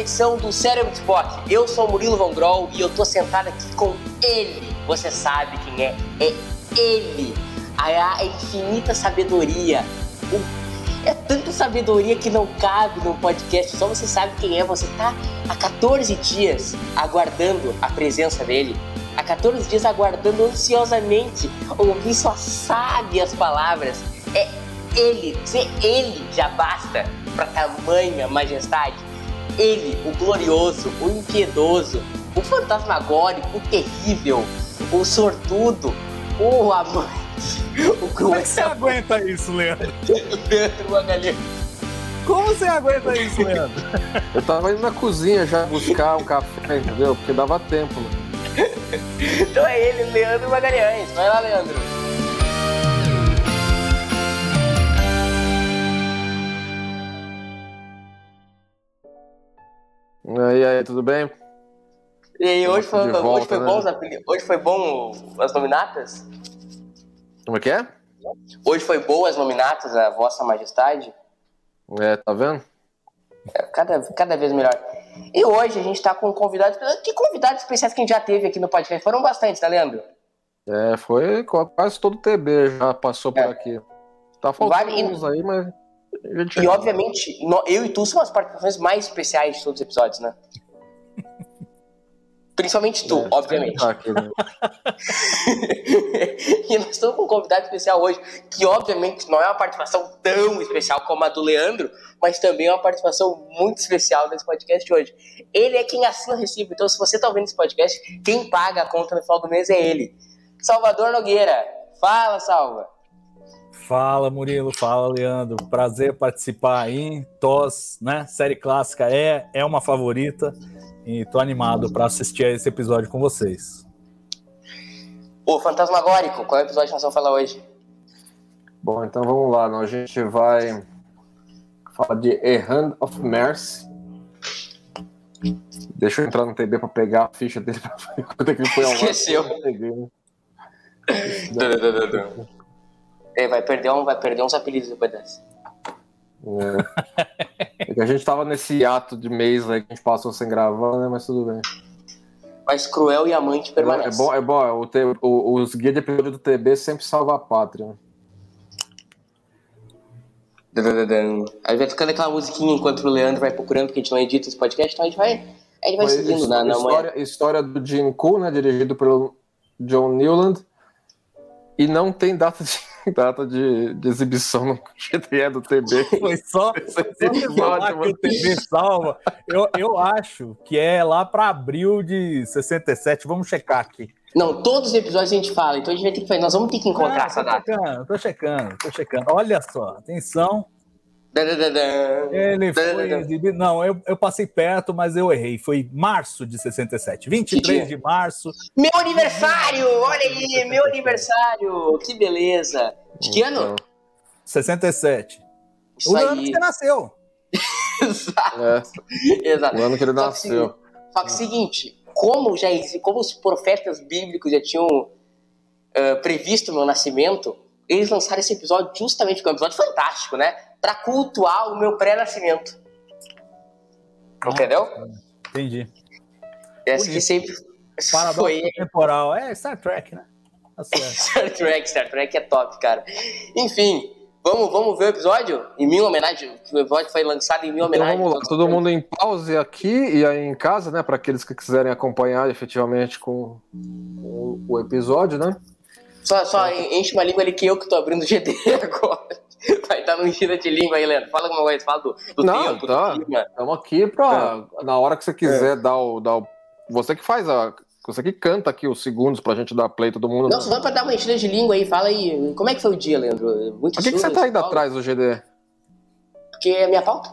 Edição do Cérebro de Spock. Eu sou o Murilo Von Groll e eu tô sentado aqui com ele. Você sabe quem é? É ele. A, infinita sabedoria. É tanta sabedoria que não cabe num podcast, só você sabe quem é. Você tá há 14 dias aguardando a presença dele. Há 14 dias aguardando ansiosamente ouvir suas sábias palavras. É ele, ser ele já basta para tamanha majestade. Ele, o glorioso, o impiedoso, o fantasmagórico, o terrível, o sortudo, o amante, o Como é que você aguenta isso, Leandro? Leandro Magalhães. Como você aguenta isso, Leandro? Eu tava indo na cozinha já buscar um café, entendeu? Porque dava tempo. né? Então é ele, Leandro Magalhães. Vai lá, Leandro. E aí, tudo bem? E aí, hoje foi, volta, hoje foi né? bom hoje foi bom as nominatas? Como é que é? Hoje foi boa as nominatas, a Vossa Majestade? É, tá vendo? É, cada, cada vez melhor. E hoje a gente tá com convidados. Que convidados especiais que a gente já teve aqui no podcast? Foram bastantes, tá, Leandro? É, foi quase todo o TB já passou por É. aqui. Tá faltando Vale- uns aí, mas. E obviamente, eu e tu são as participações mais especiais de todos os episódios, né? Principalmente tu, É, obviamente. tá aqui, né? e nós estamos com um convidado especial hoje, que obviamente não é uma participação tão especial como a do Leandro, mas também é uma participação muito especial nesse podcast hoje. Ele é quem assina o recibo, então se você está ouvindo esse podcast, quem paga a conta no final do mês é ele. Salvador Nogueira. Fala, Salva. Fala, Murilo. Fala, Leandro. Prazer participar aí. TOS, né? Série clássica é, é uma favorita. E tô animado para assistir a esse episódio com vocês. Ô, Fantasmagórico, qual é o episódio que nós vamos falar hoje? Bom, então vamos lá. A gente vai falar de A Hand of Mercy. Deixa eu entrar no TB pra pegar a ficha dele pra ver quanto é que ele foi ao. Esqueceu. É, vai, perder um, vai perder uns apelidos depois dessa. É. É a gente tava nesse ato de mês aí que a gente passou sem gravar, né? Mas tudo bem. Mas Cruel e Amante É permanece. bom, é bom. é, O, te- o- os guias de episódio do TB sempre salva a pátria. né? Aí vai ficando aquela musiquinha enquanto o Leandro vai procurando, porque a gente não edita esse podcast, então a gente vai, a gente vai seguindo his- na, na história, história do Jim Cool, né? Dirigido pelo John Newland. E não tem data de, data de, de exibição no GTE do TB. Foi só, Esse só que o TV salva. Eu, eu acho que é lá para abril de 67. Vamos checar aqui. Não, todos os episódios a gente fala, então a gente vai ter que fazer, nós vamos ter que encontrar Ah, essa tô data. checando, tô checando, tô checando. Olha só, atenção. Ele foi exibido. Não, eu, eu passei perto, mas eu errei. Foi março de 67. 23 de março. Meu aniversário! Olha aí, meu aniversário! Que beleza! De que ano? Então, 67. Isso o ano aí. que você nasceu. Exato. é, Exato. o ano que ele Só que, nasceu. só que seguinte, como já como os profetas bíblicos já tinham ah, previsto o meu nascimento, eles lançaram esse episódio justamente porque é um episódio fantástico, né? Pra cultuar o meu pré-nascimento. Entendeu? Entendi. Essa que sempre Paradoxo foi temporal. É Star Trek, né? Tá. Star Trek, Star Trek é top, cara. Enfim, vamos, vamos ver o episódio? Em minha homenagem, o episódio foi lançado em minha Então homenagem. vamos lá, todo mundo em pause aqui e aí em casa, né? Para aqueles que quiserem acompanhar efetivamente com o, o episódio, né? Só, só enche uma língua ali que eu que tô abrindo o GD agora. Vai estar no gira de língua aí, Leandro. Fala alguma coisa, fala do, do Não, tempo, tá. do clima. Estamos aqui para, na hora que você quiser dar, o, dar o você que faz a. Você que canta aqui os segundos pra gente dar play todo mundo. Nossa, vamos pra dar uma enchida de língua aí. Fala aí, como é que foi o dia, Leandro? Muito Por que, que você tá indo atrás do GD? Porque é minha pauta.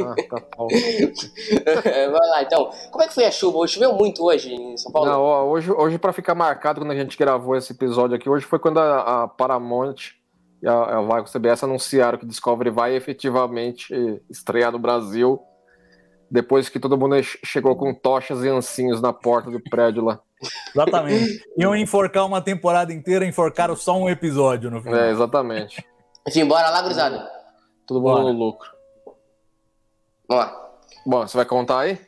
Ah, tá pauta. Vai lá, então. Como é que foi a chuva? Choveu muito hoje em São Paulo? Não, ó, hoje, hoje para ficar marcado quando a gente gravou esse episódio aqui, hoje foi quando a, a Paramount e a, a Vai CBS anunciaram que Discovery vai efetivamente estrear no Brasil depois que todo mundo chegou com tochas e ancinhos na porta do prédio lá. Exatamente. Iam enforcar uma temporada inteira, enforcaram só um episódio no final. É, exatamente. Enfim, bora lá, gurizada. Todo mundo no lucro. Vamos lá. Bom, você vai contar aí?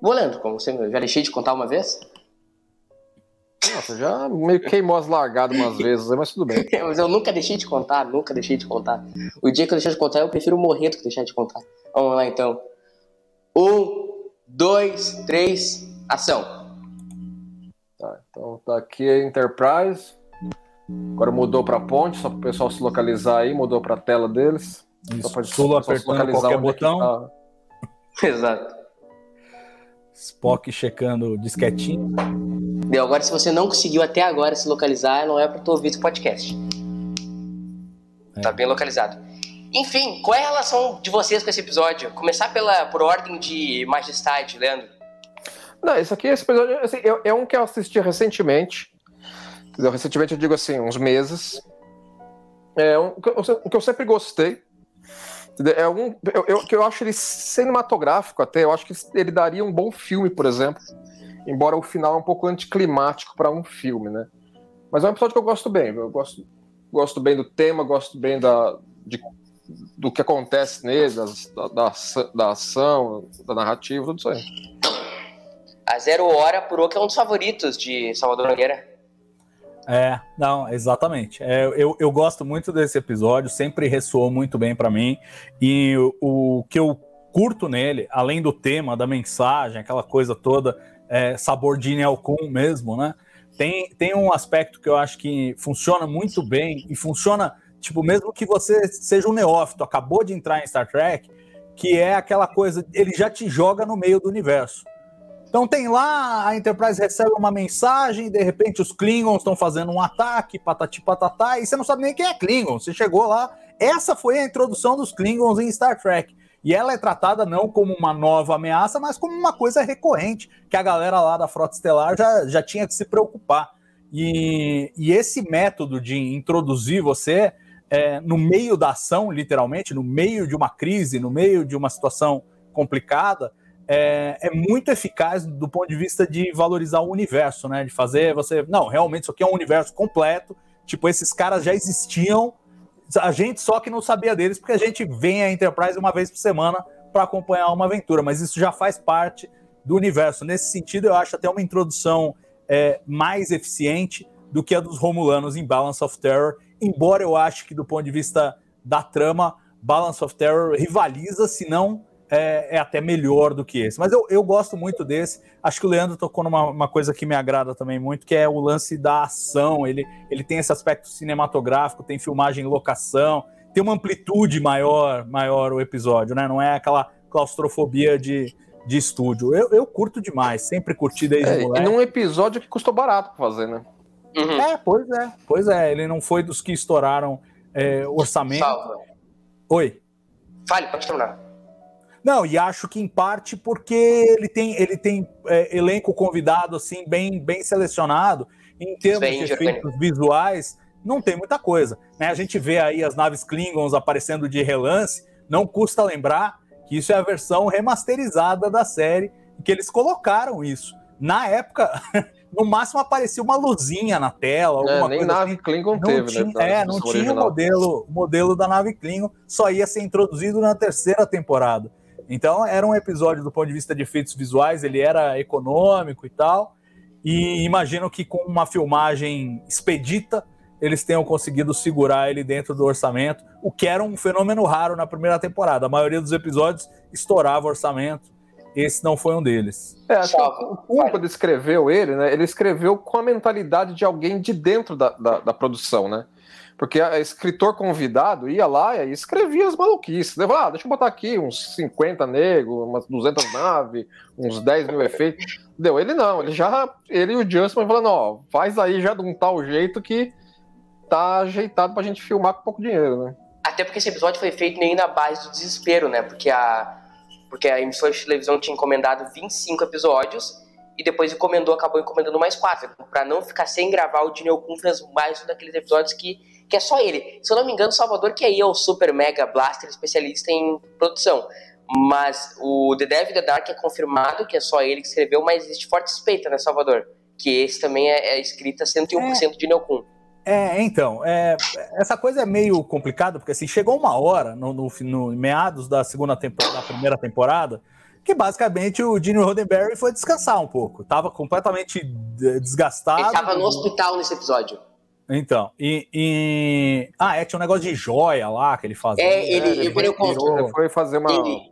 Vou, Leandro, como você já deixei de contar uma vez? Nossa, já meio queimou as largadas umas vezes, mas tudo bem. mas eu nunca deixei de contar, nunca deixei de contar. O dia que eu deixar de contar, eu prefiro morrer do que deixar de contar. Vamos lá, então. Um, dois, três, ação. Tá, então tá aqui a Enterprise. Agora mudou para ponte, só para o pessoal se localizar aí, mudou para a tela deles. Isso, só para Solo apertando qualquer é botão. Tá. Exato. Spock checando o disquetinho. Deu, agora se você não conseguiu até agora se localizar, não é para tu ouvir esse podcast. É. Tá bem localizado. Enfim, qual é a relação de vocês com esse episódio? Começar pela, por ordem de majestade, Leandro. Não, esse aqui, esse episódio, assim, é, é um que eu assisti recentemente. Recentemente eu digo assim, uns meses. É um que eu sempre gostei. É um eu, eu, eu acho ele cinematográfico até. Eu acho que ele daria um bom filme, por exemplo. Embora o final é um pouco anticlimático para um filme, né? Mas é um episódio que eu gosto bem. Eu gosto, gosto bem do tema, gosto bem da, de do que acontece nele, da, da, da, ação, da narrativa, tudo isso aí. A Zero Hora por que é um dos favoritos de Salvador Nogueira. É, não, exatamente. É, eu, eu gosto muito desse episódio, sempre ressoou muito bem para mim. E o, o, que eu curto nele, além do tema, da mensagem, aquela coisa toda, é, sabor de Nelcon mesmo, né? Tem, tem um aspecto que eu acho que funciona muito bem e funciona Tipo, mesmo que você seja um neófito, acabou de entrar em Star Trek, que é aquela coisa, ele já te joga no meio do universo. Então tem lá, a Enterprise recebe uma mensagem, de repente os Klingons estão fazendo um ataque, patati patatá, e você não sabe nem quem é Klingon. Você chegou lá, essa foi a introdução dos Klingons em Star Trek. E ela é tratada não como uma nova ameaça, mas como uma coisa recorrente, que a galera lá da Frota Estelar já, já tinha que se preocupar. E, e esse método de introduzir você é, no meio da ação, literalmente, no meio de uma crise, no meio de uma situação complicada, é, é, muito eficaz do ponto de vista de valorizar o universo, né? De fazer você. Não, realmente, isso aqui é um universo completo. Tipo, esses caras já existiam, a gente só que não sabia deles, porque a gente vem à Enterprise uma vez por semana para acompanhar uma aventura, mas isso já faz parte do universo. Nesse sentido, eu acho até uma introdução é, mais eficiente do que a dos Romulanos em Balance of Terror embora eu ache que do ponto de vista da trama, Balance of Terror rivaliza, se não é, é, até melhor do que esse. Mas eu, eu gosto muito desse. Acho que o Leandro tocou numa uma coisa que me agrada também muito, que é o lance da ação. Ele, ele tem esse aspecto cinematográfico, tem filmagem em locação, tem uma amplitude maior, maior o episódio, né? Não é aquela claustrofobia de, de estúdio. Eu, eu curto demais, sempre curti desde é, moleque. E num episódio que custou barato pra fazer, né? Uhum. É, pois é. Pois é, ele não foi dos que estouraram é, orçamento. Salva. Oi. Fale, pode terminar. Não, e acho que em parte porque ele tem, ele tem é, elenco convidado assim bem, bem selecionado em termos bem de efeitos visuais, não tem muita coisa. Né? A gente vê aí as naves Klingons aparecendo de relance, não custa lembrar que isso é a versão remasterizada da série, que eles colocaram isso. Na época, no máximo aparecia uma luzinha na tela, alguma é, nem coisa nave assim. Klingon não teve, tinha, né? É, não tinha o modelo, modelo da nave Klingon, só ia ser introduzido na terceira temporada. Então era um episódio do ponto de vista de efeitos visuais, ele era econômico e tal. E imagino que com uma filmagem expedita, eles tenham conseguido segurar ele dentro do orçamento, o que era um fenômeno raro na primeira temporada. A maioria dos episódios estourava orçamento esse não foi um deles. É, acho que o Kuhn, quando escreveu ele, né, ele escreveu com a mentalidade de alguém de dentro da, da, da, produção, né? Porque a escritor convidado ia lá e escrevia as maluquices. Leva, ah, deixa eu botar aqui uns 50 negros, umas 200 naves, uns 10 mil efeitos. Deu, ele não, ele já, ele e o Justin falando, ó, faz aí já de um tal jeito que tá ajeitado pra gente filmar com pouco dinheiro, né? Até porque esse episódio foi feito nem na base do desespero, né? Porque a, porque a emissora de televisão tinha encomendado 25 episódios e depois encomendou, acabou encomendando mais quatro. Para não ficar sem gravar, o Daniel Kuhn fez mais um daqueles episódios que, que é só ele. Se eu não me engano, Salvador que aí é o super mega blaster especialista em produção. Mas o The Devil The Dark é confirmado que é só ele que escreveu, mas existe forte suspeita, né, Salvador? Que esse também é, é escrita 101% é. de Kuhn. É, então, é, essa coisa é meio complicada, porque assim, chegou uma hora, no, no, no meados da segunda temporada, da primeira temporada, que basicamente o Gene Roddenberry foi descansar um pouco. Tava completamente desgastado. Ele tava no hospital nesse episódio. Então, e, e... Ah, é, tinha um negócio de joia lá que ele fazia. É, ele, ele, ele, ele foi fazer uma... Ele,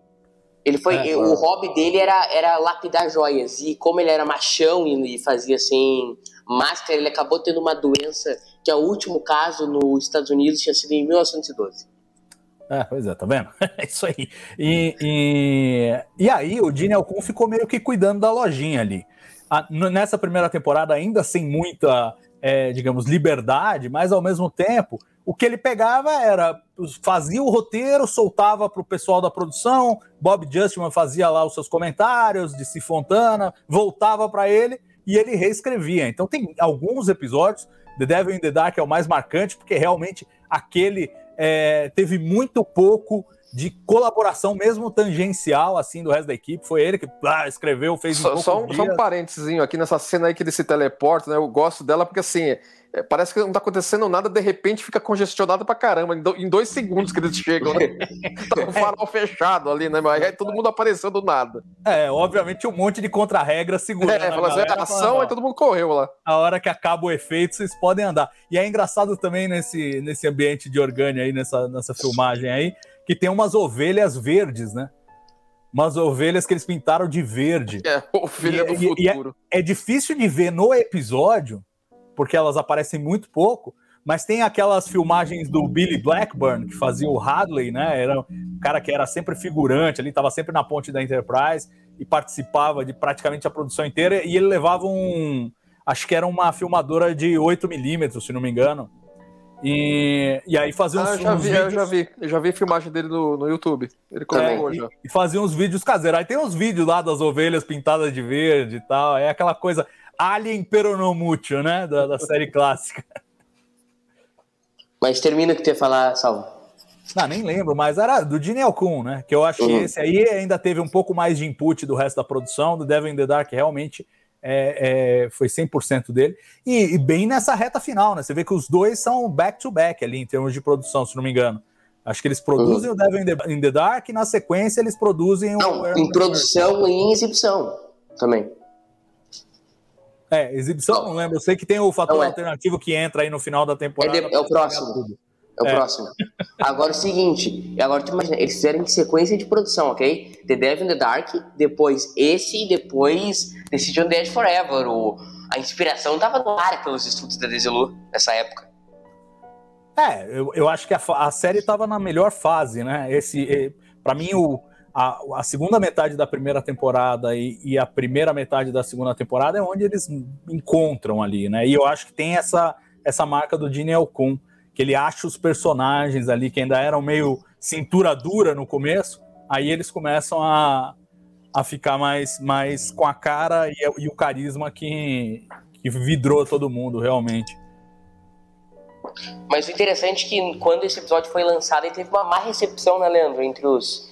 ele foi, é, o é. hobby dele era, era lapidar joias, e como ele era machão e, e fazia assim, máscara, ele acabou tendo uma doença que é o último caso nos Estados Unidos tinha sido em 1912. É, pois é, tá vendo? É isso aí. E, e, e aí o Gene Alcon ficou meio que cuidando da lojinha ali. A, nessa primeira temporada, ainda sem muita, é, digamos, liberdade, mas ao mesmo tempo, o que ele pegava era, fazia o roteiro, soltava para o pessoal da produção, Bob Justman fazia lá os seus comentários, de Si Fontana, voltava para ele e ele reescrevia. Então tem alguns episódios The Devil in the Dark é o mais marcante, porque realmente aquele é, teve muito pouco de colaboração, mesmo tangencial, assim, do resto da equipe. Foi ele que ah, escreveu, fez só, um só, um, só um parênteses aqui nessa cena aí que ele se teleporta, né? Eu gosto dela porque, assim, é, parece que não tá acontecendo nada, de repente fica congestionado pra caramba, em, dois segundos que eles chegam, né? tá o farol fechado ali, né? Mas aí todo mundo apareceu do nada. É, obviamente um monte de contra-regra segurando. É, fala assim, ação, aí todo mundo correu lá. A hora que acaba o efeito, vocês podem andar. E é engraçado também nesse, nesse ambiente de orgânia aí, nessa, nessa filmagem aí, que tem umas ovelhas verdes, né? umas ovelhas que eles pintaram de verde. É, ovelha do e, futuro. E é, é, difícil de ver no episódio, porque elas aparecem muito pouco, mas tem aquelas filmagens do Billy Blackburn, que fazia o Hadley, né? Era um cara que era sempre figurante ali, estava sempre na ponte da Enterprise e participava de praticamente a produção inteira, e ele levava um. Acho que era uma filmadora de 8mm, se não me engano. E, e aí fazia uns, ah, eu já vi, vídeos... Eu já vi, eu já vi filmagem dele no, no YouTube. Ele colocou é, já. E, e fazia uns vídeos caseiros. Aí tem uns vídeos lá das ovelhas pintadas de verde e tal. É aquela coisa. Alien Peronomútil, né? Da, da série clássica. Mas termina o que tu ia falar, Salvo. Não, nem lembro, mas era do Gene Alcun, né? Que eu acho uhum. que esse aí ainda teve um pouco mais de input do resto da produção, do Devil in the Dark realmente é, é, foi 100% dele. E, e, bem nessa reta final, né? Você vê que os dois são back-to-back -back ali em termos de produção, se não me engano. Acho que eles produzem uhum. o Devil in the, in the, Dark e na sequência eles produzem não, o. Em produção e em exibição também. É, exibição, não, não lembro. Eu sei que tem o fator é. alternativo que entra aí no final da temporada. É, de, é o próximo. É o é. próximo. Agora o seguinte, agora tu imagina, eles fizeram em sequência de produção, ok? The Devil in the Dark, depois esse e depois Decision Dead Forever. O, a inspiração tava no ar pelos estudos da Desilu nessa época. É, eu, eu acho que a, a série tava na melhor fase, né? Esse, para mim, o, a, a, segunda metade da primeira temporada e, e, a primeira metade da segunda temporada é onde eles encontram ali, né? E eu acho que tem essa, essa marca do Gene Elkun, que ele acha os personagens ali que ainda eram meio cintura dura no começo, aí eles começam a, a ficar mais, mais com a cara e, e o carisma que, que vidrou todo mundo, realmente. Mas o interessante é que quando esse episódio foi lançado, ele teve uma má recepção, né, Leandro? Entre os,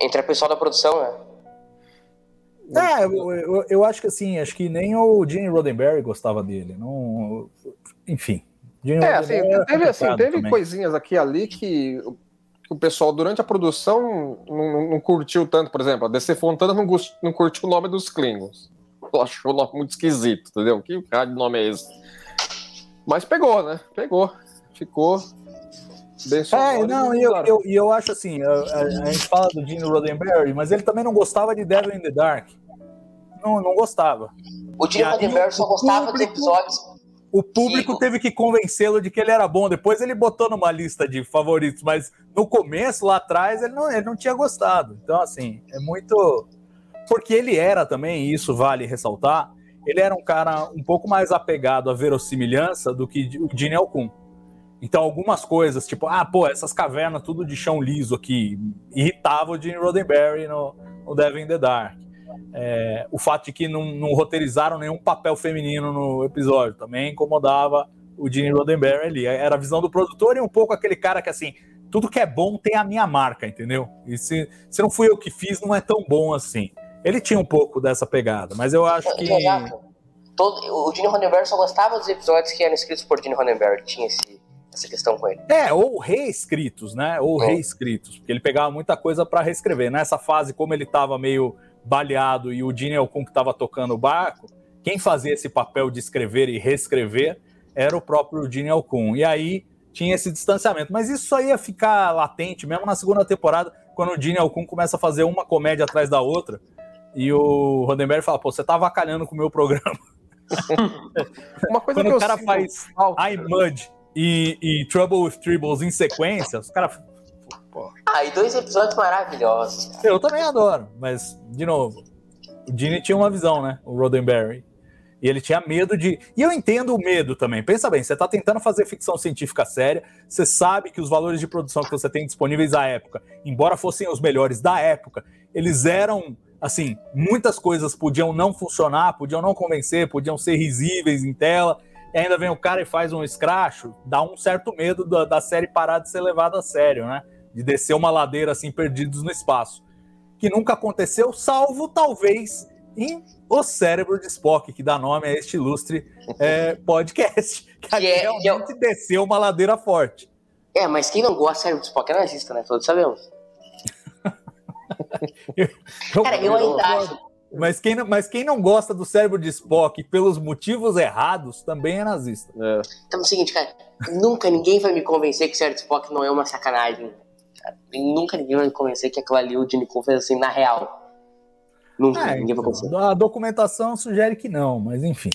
entre a pessoal da produção, né? É, eu, eu, eu, acho que assim, acho que nem o Gene Roddenberry gostava dele. Não, enfim. É, assim, teve, assim, teve coisinhas aqui ali que, o pessoal, durante a produção, não, não, curtiu tanto. Por exemplo, a DC Fontana não, não curtiu o nome dos Klingons. Achou o nome muito esquisito, entendeu? Que cara de nome é esse? Mas pegou, né? Pegou. Ficou é, não, e eu, eu, eu, acho assim, a, a, a, gente fala do Gene Roddenberry, mas ele também não gostava de Devil in the Dark. Não, não gostava. O Gene Roddenberry só gostava público... dos episódios. O público Sim. teve que convencê-lo de que ele era bom. Depois ele botou numa lista de favoritos, mas no começo, lá atrás, ele não, ele não tinha gostado. Então, assim, é muito. Porque ele era também, e isso vale ressaltar, ele era um cara um pouco mais apegado à verossimilhança do que o Gene Alcun. Então, algumas coisas, tipo, ah, pô, essas cavernas tudo de chão liso aqui, irritava o Gene Roddenberry no, no Devil in the Dark. É, o fato de que não, não roteirizaram nenhum papel feminino no episódio também incomodava o Gene Roddenberry ali. Era a visão do produtor e um pouco aquele cara que, assim, tudo que é bom tem a minha marca, entendeu? E se, se não fui eu que fiz, não é tão bom assim. Ele tinha um pouco dessa pegada, mas eu acho que. Todo, o Gene Roddenberry só gostava dos episódios que eram escritos por Gene Roddenberry. Tinha esse, essa questão com ele. É, ou reescritos, né? Ou É. reescritos, porque ele pegava muita coisa para reescrever. Nessa fase, como ele tava meio baleado e o Gene Alcun que tava tocando o barco, quem fazia esse papel de escrever e reescrever era o próprio Gene Alcun. E aí tinha esse distanciamento. Mas isso só ia ficar latente, mesmo na segunda temporada, quando o Gene Alcun começa a fazer uma comédia atrás da outra. E o Roddenberry fala, pô, você tá avacalhando com o meu programa. Uma coisa Quando que eu o cara sinto faz I Mud e, e Trouble with Tribbles em sequência, os caras Ah, e dois episódios maravilhosos. cara. Eu também adoro, mas, de novo, o Gene tinha uma visão, né? O Roddenberry. E ele tinha medo de. E eu entendo o medo também. Pensa bem, você está tentando fazer ficção científica séria, você sabe que os valores de produção que você tem disponíveis à época, embora fossem os melhores da época, eles eram. Assim, muitas coisas podiam não funcionar, podiam não convencer, podiam ser risíveis em tela. E ainda vem o cara e faz um escracho, dá um certo medo da, da série parar de ser levada a sério, né? De descer uma ladeira assim, perdidos no espaço que nunca aconteceu, salvo talvez em O Cérebro de Spock, que dá nome a este ilustre é, podcast, que, Que é- realmente realmente desceu uma ladeira forte. É, mas quem não gosta do Spock é nazista, né? Todos sabemos. Cara, eu ainda acho. Mas quem, não- mas quem não gosta do cérebro de Spock pelos motivos errados também é nazista. É. Então é o seguinte, cara. Nunca ninguém vai me convencer que sério do Spock não é uma sacanagem. Cara. E nunca ninguém vai me convencer que aquilo ali o Gene Coon fez assim na real. Nunca É, ninguém vai convencer. a documentação sugere que não, mas enfim.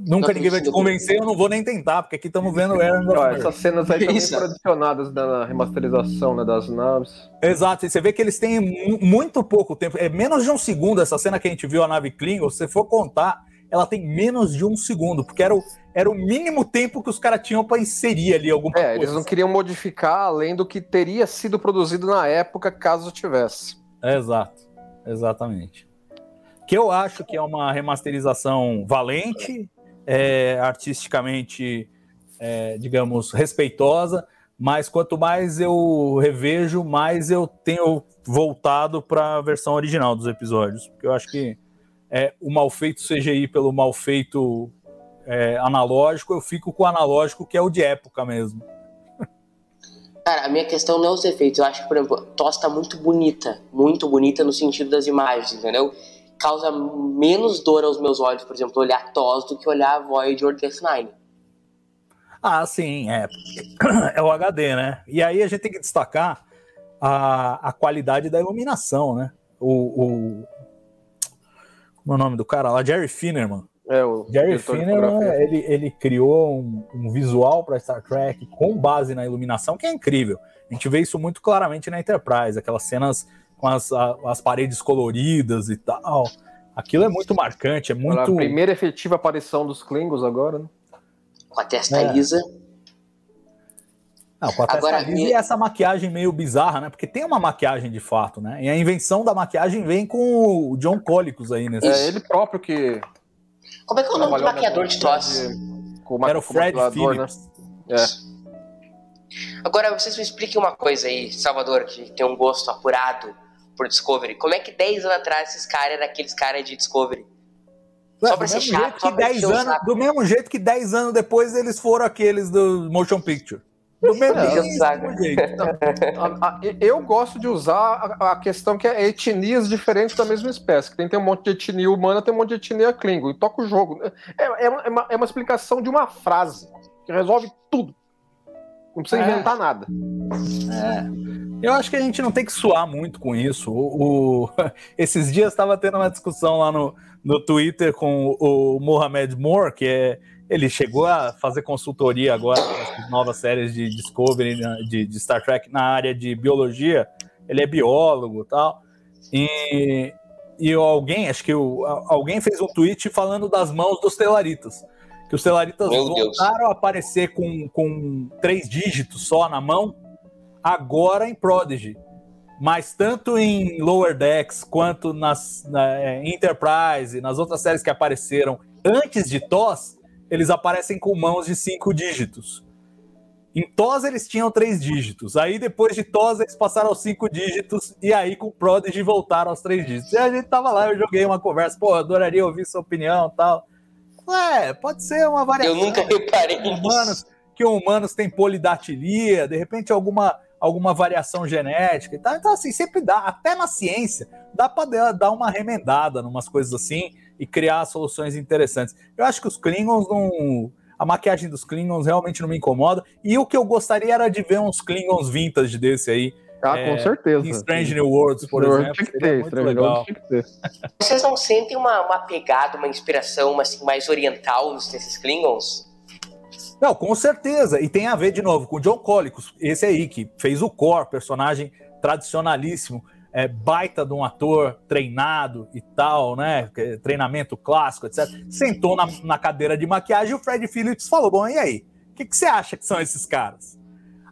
Nunca Não, ninguém vai te convencer, eu não vou nem tentar, porque aqui estamos vendo o Aaron essas cenas aí também Isso. foram adicionadas na remasterização né, das naves. Exato, e você vê que eles têm mu- muito pouco tempo, é menos de um segundo essa cena que a gente viu a nave Klingon, se você for contar, ela tem menos de um segundo, porque era o, era o mínimo tempo que os caras tinham para inserir ali alguma É, coisa. eles não queriam modificar além do que teria sido produzido na época, caso tivesse. Exato, exatamente. Que eu acho que é uma remasterização valente, é, artisticamente, é, digamos, respeitosa, mas quanto mais eu revejo, mais eu tenho voltado para a versão original dos episódios, porque eu acho que é, o mal feito CGI pelo mal feito é, analógico, eu fico com o analógico que é o de época mesmo. Cara, a minha questão não é os efeitos. Eu acho que, por exemplo, TOS tá muito bonita. Muito bonita no sentido das imagens, entendeu? Causa menos dor aos meus olhos, por exemplo, olhar TOS do que olhar Voyager ou DS9. Ah, sim, é. É o HD, né? E aí a gente tem que destacar a, a qualidade da iluminação, né? O, o. Como é o nome do cara lá? Jerry Finnerman. É, o Finnerman, fotografia. ele, ele criou um, um visual para Star Trek com base na iluminação que é incrível. A gente vê isso muito claramente na Enterprise, aquelas cenas com as, a- as paredes coloridas e tal. Aquilo é muito marcante, é A muito. primeira efetiva aparição dos Klingons agora, né? Com a testa É. lisa. Não, com a testa Agora, lisa e essa maquiagem meio bizarra, né? Porque tem uma maquiagem de fato, né? E a invenção da maquiagem vem com o John Colicos aí nesse. É ele próprio que. Como é que é o nome do maquiador de TOS? de- Com o ma- Era o Fred maquiador, né? Phillips. É. Agora, vocês me expliquem uma coisa aí, Salvador, que tem um gosto apurado por Discovery. Como é que 10 anos atrás esses caras eram aqueles caras de Discovery? Ué, Só pra ser chato, só que pra 10 encher o anos, do mesmo jeito que 10 anos depois eles foram aqueles do Motion Picture. Do mesmo o jeito. Eu gosto de usar a, a questão que é etnias diferentes da mesma espécie. Que tem, tem um monte de etnia humana, tem um monte de etnia Klingon. E toca o jogo. É, é uma, é uma- é uma explicação de uma frase que resolve tudo. Não precisa É. inventar nada. É. Eu acho que a gente não tem que suar muito com isso. O, o- esses dias estava tendo uma discussão lá no, no Twitter com o Mohamed Moore, que é, ele chegou a fazer consultoria agora para novas séries de Discovery, né, de, de Star Trek na área de biologia. Ele é biólogo e tal. E, e alguém, acho que o, alguém fez um tweet falando das mãos dos telaritas. Que os telaritas Meu Deus. voltaram a aparecer com, com três dígitos só na mão agora em Prodigy. Mas tanto em Lower Decks quanto nas na, é, Enterprise, nas outras séries que apareceram antes de TOS, eles aparecem com mãos de cinco dígitos. Em TOS eles tinham três dígitos. Aí depois de TOS eles passaram aos cinco dígitos e aí com Prodigy voltaram aos três dígitos. E a gente tava lá, eu joguei uma conversa, pô, adoraria ouvir sua opinião e tal. É, pode ser uma variação Eu nunca reparei que humanos, que humanos têm polidactilia, de repente alguma, alguma variação genética e tal. Então, assim, sempre dá, até na ciência, dá para dar uma remendada numas coisas assim e criar soluções interessantes. Eu acho que os Klingons não. A maquiagem dos Klingons realmente não me incomoda. E o que eu gostaria era de ver uns Klingons vintage desse aí, Ah, É, com certeza. em Strange New Worlds, por exemplo. Tinha que ter, muito legal. Tinha que ter. Vocês não sentem uma, uma pegada, uma inspiração uma, assim, mais oriental nos- nesses Klingons? Não, com certeza. E tem a ver, de novo, com o John Colicos, esse aí, que fez o Core, personagem tradicionalíssimo, é, baita de um ator treinado e tal, né? Treinamento clássico, etc. Sentou na, na cadeira de maquiagem e o Fred Phillips falou: Bom, e aí? O que, que você acha que são esses caras?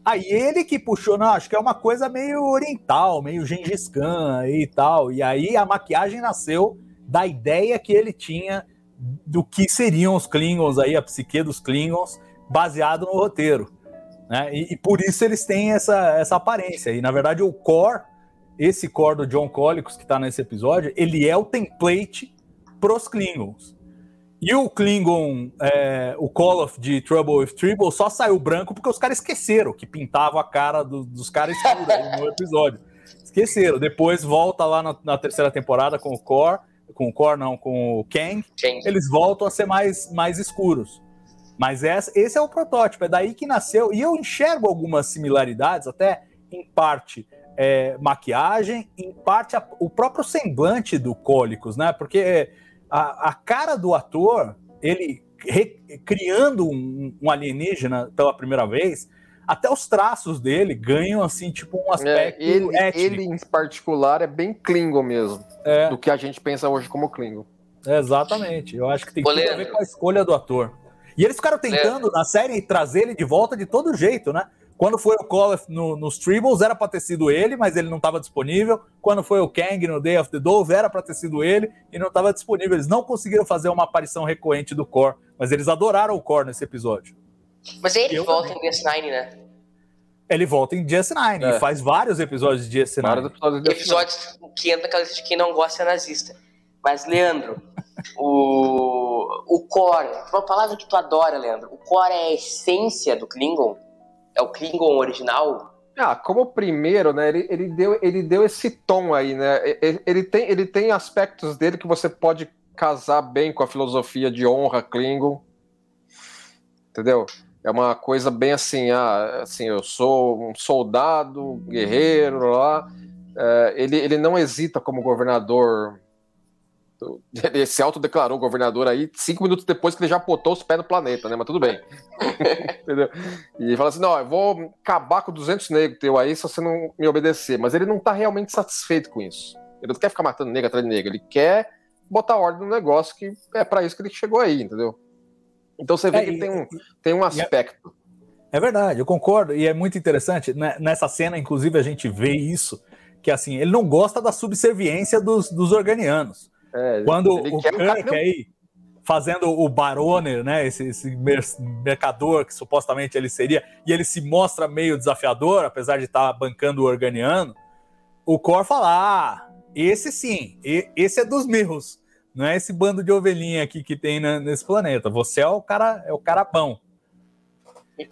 Aí ele que puxou, não, acho que é uma coisa meio oriental, meio Gengis Khan e tal. E aí a maquiagem nasceu da ideia que ele tinha do que seriam os Klingons aí, a psique dos Klingons, baseado no roteiro. Né? E, e por isso eles têm essa, essa aparência. E na verdade o core, esse core do John Colicos que está nesse episódio, ele é o template pros Klingons. E o Klingon, é, o Call of de Trouble with Tribble, só saiu branco porque os caras esqueceram que pintavam a cara do- dos caras escuros no episódio. Esqueceram. Depois volta lá na, na terceira temporada com o Core, com o Core não, com o Kang, Gente, eles voltam a ser mais, mais escuros. Mas essa- esse é o protótipo, é daí que nasceu. E eu enxergo algumas similaridades, até em parte é, maquiagem, em parte a- o próprio semblante do Cólicos, né? Porque a, a cara do ator, ele criando um, um alienígena pela primeira vez, até os traços dele ganham assim, tipo, um É, aspecto ele, étnico. ele, em particular, é bem Klingon mesmo. É. Do que a gente pensa hoje como Klingon. Exatamente. Eu acho que tem Ô, tudo a ver com a escolha do ator. E eles ficaram tentando na série trazer ele de volta de todo jeito, né? Quando foi o Call no, nos Tribbles, era pra ter sido ele, mas ele não estava disponível. Quando foi o Kang no Day of the Dove, era pra ter sido ele e não estava disponível. Eles não conseguiram fazer uma aparição recorrente do Core, mas eles adoraram o Core nesse episódio. mas ele Eu volta também. em DS9, né? Ele volta em DS9 É. e faz vários episódios de DS9. Vários episódios desse- Episódios que entra naquela lista de quem não gosta é nazista. Mas, Leandro, o, o core, uma palavra que tu adora, Leandro. O core é a essência do Klingon? É o Klingon original? Ah, como o primeiro, né? Ele, ele, deu, ele deu esse tom aí, né? Ele, ele tem, ele tem aspectos dele que você pode casar bem com a filosofia de honra Klingon. Entendeu? É uma coisa bem assim, ah, assim, eu sou um soldado, guerreiro, lá. É, ele, ele não hesita como governador. Ele se autodeclarou governador aí cinco minutos depois que ele já botou os pés no planeta, né? Mas tudo bem. Entendeu? E fala assim: não, eu vou acabar com 200 negros teu aí se você não me obedecer. Mas ele não tá realmente satisfeito com isso. Ele não quer ficar matando negro atrás de negro. Ele quer botar ordem no negócio que é para isso que ele chegou aí, entendeu? Então você vê É, que e- tem um, tem um aspecto. É verdade, eu concordo. E é muito interessante. né, Nessa cena, inclusive, a gente vê isso. Que assim, ele não gosta da subserviência dos, dos organianos. É, Quando o um Kirk que não- aí, fazendo o Baroner, né? Esse, esse mer- mercador que supostamente ele seria, e ele se mostra meio desafiador, apesar de estar bancando o organiano, o Cor fala: ah, esse sim, esse é dos meus. Não é esse bando de ovelhinha aqui que tem na- nesse planeta. Você é o cara, é o cara bom.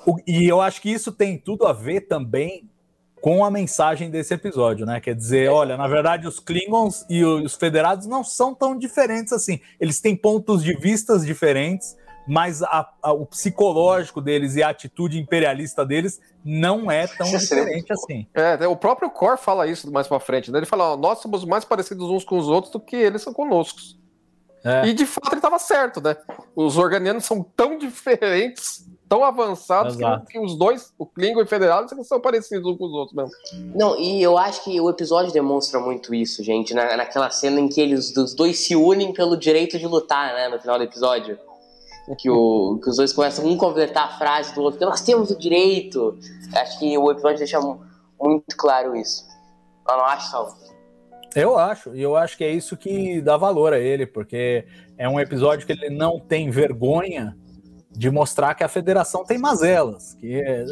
O- e eu acho que isso tem tudo a ver também com a mensagem desse episódio, né? Quer dizer, olha, na verdade, os Klingons e os Federados não são tão diferentes assim. Eles têm pontos de vistas diferentes, mas a, a, o psicológico deles e a atitude imperialista deles não é tão diferente assim. É, o próprio Cor fala isso mais pra frente, né? Ele fala, ó, nós somos mais parecidos uns com os outros do que eles são conosco. É. E de fato ele estava certo, né? Os organianos são tão diferentes, tão avançados, que, que, os dois, o Klingon e o Federal, são parecidos uns com os outros mesmo. Não, e eu acho que o episódio demonstra muito isso, gente, na, naquela cena em que eles os dois se unem pelo direito de lutar, né? No final do episódio. Que, o, que os dois começam um completar a frase do outro, que nós temos o direito. Acho que o episódio deixa muito claro isso. Eu não acho, Salvo? Eu acho, e eu acho que é isso que dá valor a ele, porque é um episódio que ele não tem vergonha de mostrar que a federação tem mazelas, que é,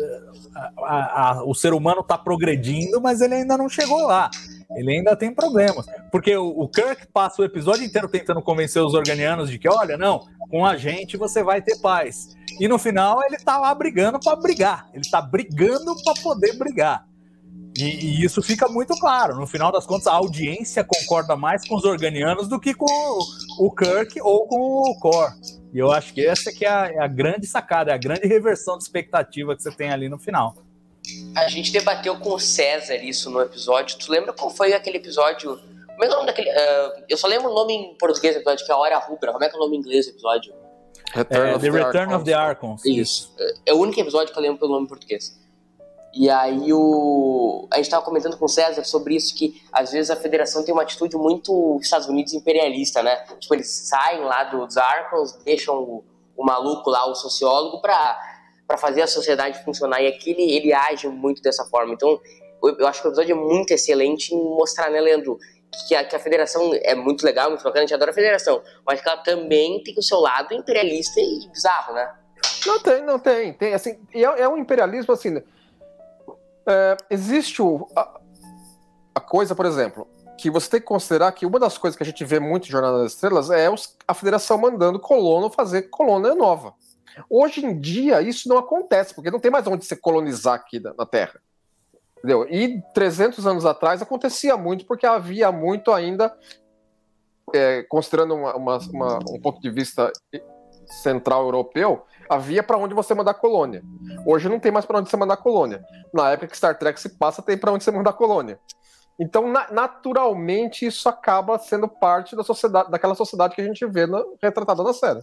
a, a, o ser humano está progredindo, mas ele ainda não chegou lá. Ele ainda tem problemas. Porque o, o, Kirk passa o episódio inteiro tentando convencer os organianos de que, olha, não, com a gente você vai ter paz. E no final ele tá lá brigando para brigar. Ele tá brigando para poder brigar. E, e, isso fica muito claro. No final das contas, a audiência concorda mais com os organianos do que com o, o Kirk ou com o Core. E eu acho que essa que é a, é a, grande sacada, é a grande reversão de expectativa que você tem ali no final. A gente debateu com o César isso no episódio. Tu lembra qual foi aquele episódio? Como é, é o nome daquele. Uh, eu só lembro o nome em português do episódio, que é a Hora Rubra. Como é que é o nome em inglês do episódio? Return é, The Return of the Archons. Isso. É o único episódio que eu lembro pelo nome em português. E aí o a gente estava comentando com o César sobre isso que às vezes a federação tem uma atitude muito Estados Unidos imperialista, né? Tipo eles saem lá dos Arcons, deixam o, o maluco lá, o sociólogo, para para fazer a sociedade funcionar e aqui ele, ele age muito dessa forma. Então eu, acho que o episódio é muito excelente em mostrar, né, Leandro, que a, que a federação é muito legal, muito bacana, a gente adora a federação, mas que ela também tem o seu lado imperialista e bizarro, né? Não tem, não tem, tem assim, é, é um imperialismo assim é, existe o, a, a, coisa, por exemplo, que você tem que considerar que uma das coisas que a gente vê muito em Jornada das Estrelas é os, a federação mandando colono fazer colônia nova. Hoje em dia, isso não acontece, porque não tem mais onde se colonizar aqui na, na Terra. Entendeu? E 300 anos atrás acontecia muito, porque havia muito ainda, é, considerando uma, uma, uma, um ponto de vista central europeu, havia para onde você mandar colônia. Hoje não tem mais para onde você mandar colônia. Na época que Star Trek se passa, tem para onde você mandar colônia. Então, na, naturalmente, isso acaba sendo parte da sociedade, daquela sociedade que a gente vê na, retratada na série.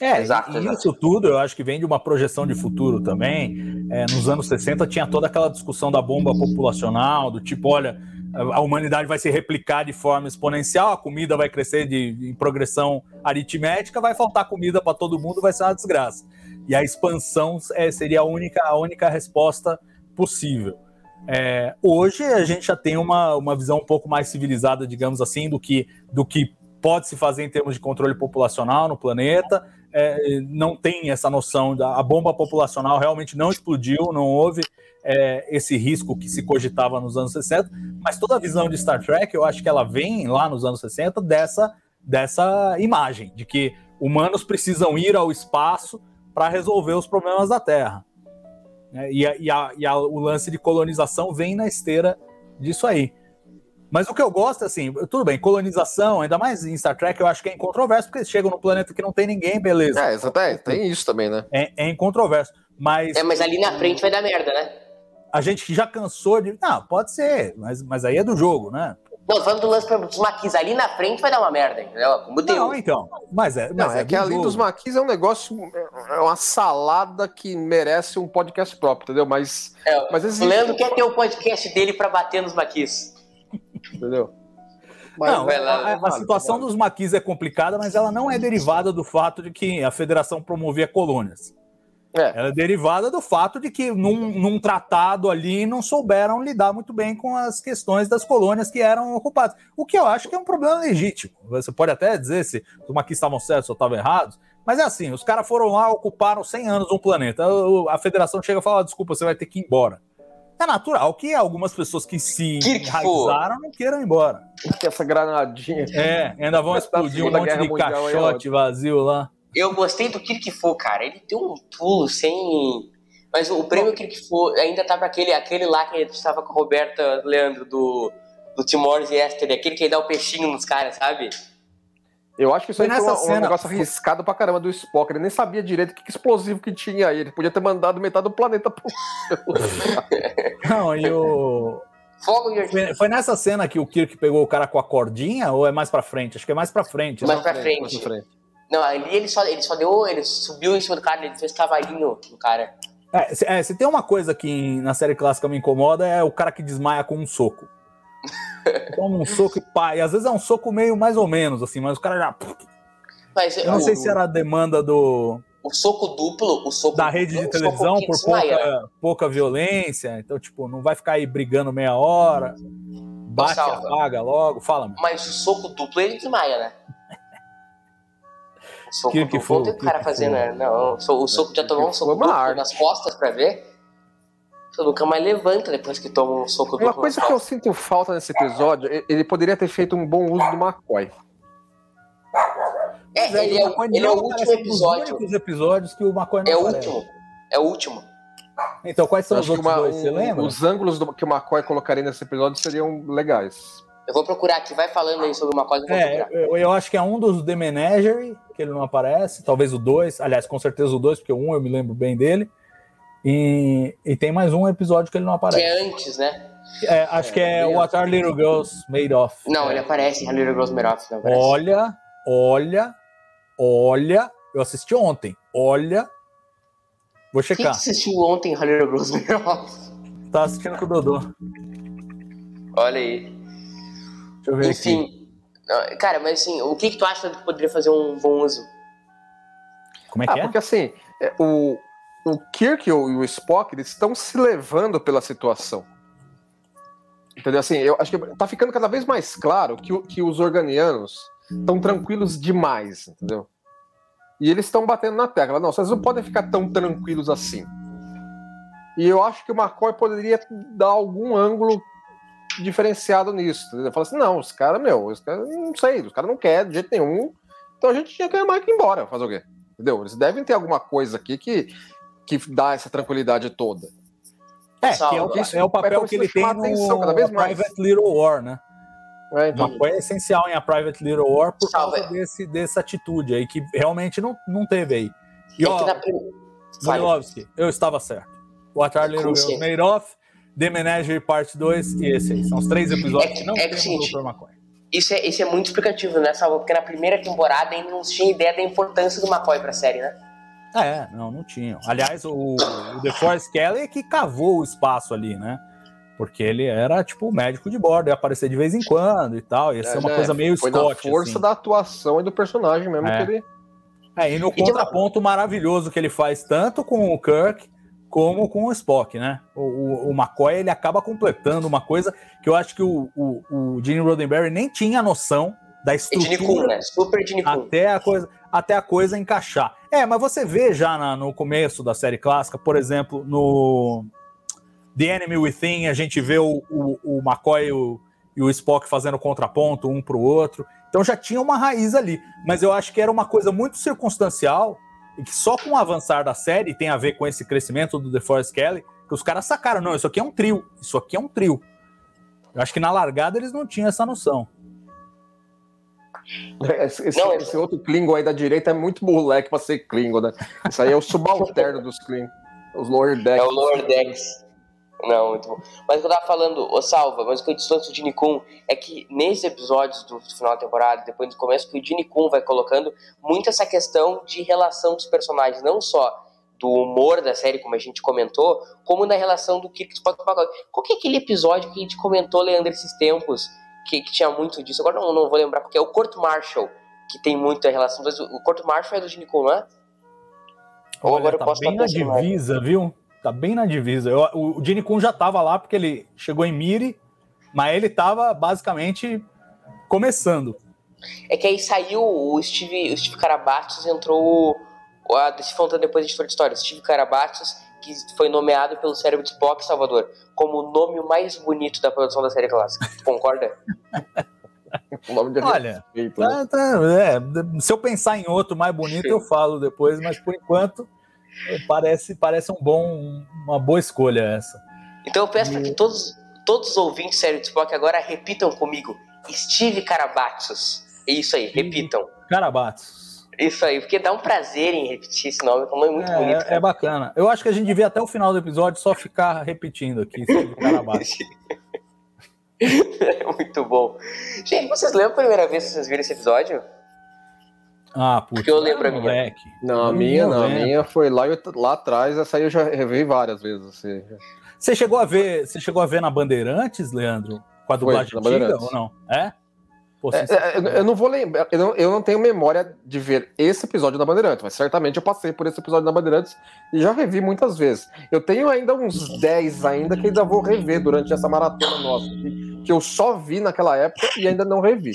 É, exato, e isso tudo eu acho que vem de uma projeção de futuro também. É, nos anos 60 tinha toda aquela discussão da bomba populacional, do tipo, olha, a humanidade vai se replicar de forma exponencial, a comida vai crescer de, em progressão aritmética, vai faltar comida para todo mundo, vai ser uma desgraça. E a expansão é, seria a única, a única resposta possível. É, hoje a gente já tem uma, uma visão um pouco mais civilizada, digamos assim, do que, do que pode se fazer em termos de controle populacional no planeta. É, não tem essa noção da a bomba populacional realmente não explodiu, não houve é, esse risco que se cogitava nos anos 60, mas toda a visão de Star Trek, eu acho que ela vem lá nos anos 60 dessa, dessa imagem, de que humanos precisam ir ao espaço para resolver os problemas da Terra. É, e, a, e, a, e a, o lance de colonização vem na esteira disso aí. Mas o que eu gosto, assim, tudo bem, colonização, ainda mais em Star Trek, eu acho que é incontroverso, porque eles chegam num planeta que não tem ninguém, beleza. É, exatamente, tem isso também, né? É, é incontroverso. Mas. É, mas ali na frente vai dar merda, né? a gente já cansou de. Não, pode ser, mas, mas aí é do jogo, né? Não, falando do lance dos maquis ali na frente vai dar uma merda, entendeu? Como Deus. Não, então. Mas é. Mas não, é, é que ali jogo. dos maquis é um negócio. É uma salada que merece um podcast próprio, entendeu? Mas. É, mas existe... O Leandro quer ter o podcast dele para bater nos maquis. Entendeu? Mas não, lá, a, a, situação dos maquis é complicada, mas ela não é derivada do fato de que a federação promovia colônias. É. Ela é derivada do fato de que num, num, tratado ali não souberam lidar muito bem com as questões das colônias que eram ocupadas. O que eu acho que é um problema legítimo. Você pode até dizer se os maquis estavam certos ou estavam errados, mas é assim, os caras foram lá, ocuparam 100 anos um planeta. A federação chega e fala, desculpa, você vai ter que ir embora. É natural que algumas pessoas que se enraizaram não queiram ir embora. Essa granadinha. É, ainda vão explodir um monte de caixote vazio lá. Eu gostei do Kirkfo, cara. Ele deu um pulo sem. Mas o prêmio Kirkfo ainda tava aquele, aquele lá que estava com a Roberta Leandro do, do Timor e Esther, aquele que dá o peixinho nos caras, sabe? Eu acho que isso Foi aí foi um, um cena- negócio arriscado pra caramba do Spock. Ele nem sabia direito o que, que explosivo que tinha aí. Ele podia ter mandado metade do planeta pro. Não, e o. Fogo de Foi, foi nessa cena que o Kirk pegou o cara com a cordinha ou é mais pra frente? Acho que é mais pra frente. Mais né? pra frente. Não, ali ele só, ele só deu. Ele subiu em cima do cara, ele fez cavalinho no cara. É, se, é, se tem uma coisa que na série clássica me incomoda é o cara que desmaia com um soco. Toma um soco e pá. E às vezes é um soco meio mais ou menos, assim, mas o cara já. Mas Eu não o, sei se era a demanda do, o soco duplo, o soco da rede de duplo, o televisão que por pouca, pouca violência. Então, tipo, não vai ficar aí brigando meia hora. Bate, Salva. apaga logo. Fala, meu. Mas o soco duplo ele desmaia, né? O soco Que que duplo foi? não tem o cara Que que fazendo, foi? né? Não, o so- o soco já tomou um soco Foi uma duplo arte. nas costas pra ver. Você nunca mais levanta depois que toma um soco duplo. Uma coisa que eu sinto falta nesse episódio, ele poderia ter feito um bom uso do McCoy. É, ele é, o- ele é o último episódio. Os episódios que o McCoy não É o último. É o último. Então, quais são os outros uma- dois? Você um- lembra? os ângulos do- que o McCoy colocaria nesse episódio seriam legais. Eu vou procurar aqui, vai falando aí sobre uma coisa, eu vou É, procurar. eu, eu acho que é um dos The Menagerie, que ele não aparece, talvez o dois, aliás, com certeza o dois, porque o um eu me lembro bem dele. E, e tem mais um episódio que ele não Que aparece. é antes, né? É, acho que é What Are Little Girls Made Of. Não, É. ele aparece em Little Girls Meroff, não aparece. Olha, olha, olha. Eu assisti ontem. Olha. Vou Quem que checar. assistiu ontem Little Girls Meroff? Tá assistindo com o Dodô. Deixa Olha aí. eu ver aqui. Enfim. não, Cara, mas assim, o que, que tu acha que poderia fazer um bom uso? Como é que Ah, é? porque assim, é, o, o Kirk e o, Spock, eles estão se levando pela situação. Entendeu? Assim, eu acho que tá ficando cada vez mais claro que, que os organianos estão tranquilos demais, entendeu? E eles estão batendo na tecla. Não, vocês não podem ficar tão tranquilos assim. E eu acho que o McCoy poderia dar algum ângulo diferenciado nisso. Entendeu? Fala assim, não, os caras, meu, os caras, não sei, os caras não querem de jeito nenhum. Então a gente tinha que que ir embora, fazer o quê? Entendeu? Eles devem ter alguma coisa aqui que, que dá essa tranquilidade toda. É, que é o, Salva. é o papel que ele tem no atenção cada vez mais. Private Little War, né? É, O então, McCoy é essencial em A Private Little War por Salva. causa desse, dessa atitude aí, que realmente não, não teve aí. E É ó, que prim-. Morilovski, eu estava certo. What Are Little Como Girls. Made Of, The Menagerie Parte 2 e esse aí. São os três episódios É que- que não é que temos o Dr. McCoy. Isso é, isso é muito explicativo, né, Salvo? Porque na primeira temporada ainda não se tinha ideia da importância do McCoy pra série, né? É, não, não tinham. Aliás, o, o The Forest Kelly é que cavou o espaço ali, né? Porque ele era, tipo, médico de bordo, ia aparecer de vez em quando e tal. Ia ser uma é, coisa meio foi Scott. na força assim. da atuação e do personagem mesmo É. que ele. É, e no E contraponto maravilhoso que ele faz tanto com o Kirk como com o Spock, né? O, o, o McCoy ele acaba completando uma coisa que eu acho que o, o, o Gene Roddenberry nem tinha noção da Kun, estrutura né? Super Kun. até a coisa até a coisa encaixar. É, mas você vê já na- no começo da série clássica, por exemplo, no The Enemy Within, a gente vê o, o, o McCoy e o, e o Spock fazendo contraponto um pro outro. Então já tinha uma raiz ali. Mas eu acho que era uma coisa muito circunstancial e que só com o avançar da série tem a ver com esse crescimento do The Forest Kelly, que os caras sacaram, não, isso aqui é um trio, isso aqui é um trio. Eu acho que na largada eles não tinham essa noção. Esse, esse- Não, esse outro Klingon aí da direita é muito moleque pra ser Klingon, né? Isso aí é o subalterno dos Klingon. Os Lower Decks. É o Lower Decks. Não, muito bom. Mas o que eu tava falando, ô Salva, mas o que eu disse antes do Kun é que nesses episódios do final da temporada, depois do começo, que o Gene Kun vai colocando muito essa questão de relação dos personagens, não só do humor da série, como a gente comentou, como na relação do Kirk Spock. Qual que é aquele episódio que a gente comentou, Leandro, esses tempos, que, que tinha muito disso? Agora não, não vou lembrar, porque é o Court Marshall, que tem muita relação. O Court Marshall é do Gene Kun, não é? Ou Olha, agora eu tá posso bem na divisa, viu? Tá bem na divisa. Eu- o, Kun já tava lá porque ele chegou em Miri, mas ele tava basicamente começando. É que aí saiu o Steve, o Steve Carabatos, entrou o. A desse Fontana depois a história de história. Steve Carabatos, que foi nomeado pelo cérebro de Spock Salvador como o nome mais bonito da produção da série clássica. Tu concorda? O nome de Olha, respeito, né? tá- tá- é, se eu pensar em outro mais bonito, eu falo depois, mas por enquanto é, parece, parece um bom, uma boa escolha essa. Então eu peço para que todos, todos os ouvintes da série de Spock agora repitam comigo: Steve Carabatos. Isso aí, repitam. Carabatos. Isso aí, porque dá um prazer em repetir esse nome, como é muito É, bonito. é, é bacana. Eu acho que a gente devia até o final do episódio só ficar repetindo aqui. É muito bom. Gente, vocês lembram a primeira vez que vocês viram esse episódio? Ah, putz. Porque eu lembro a minha. moleque. Não, a Eu minha não, a minha foi lá, lá atrás, essa aí eu já revi várias vezes. Assim. Você chegou a ver, você chegou a ver na Bandeirantes, Leandro? Com a Foi, dublagem na antiga ou não? É? Pô, É, é, eu- não vou lembrar, eu não, eu não tenho memória de ver esse episódio da Bandeirantes, mas certamente eu passei por esse episódio da Bandeirantes e já revi muitas vezes. Eu tenho ainda uns 10 ainda que ainda vou rever durante essa maratona nossa, que, que eu só vi naquela época e ainda não revi.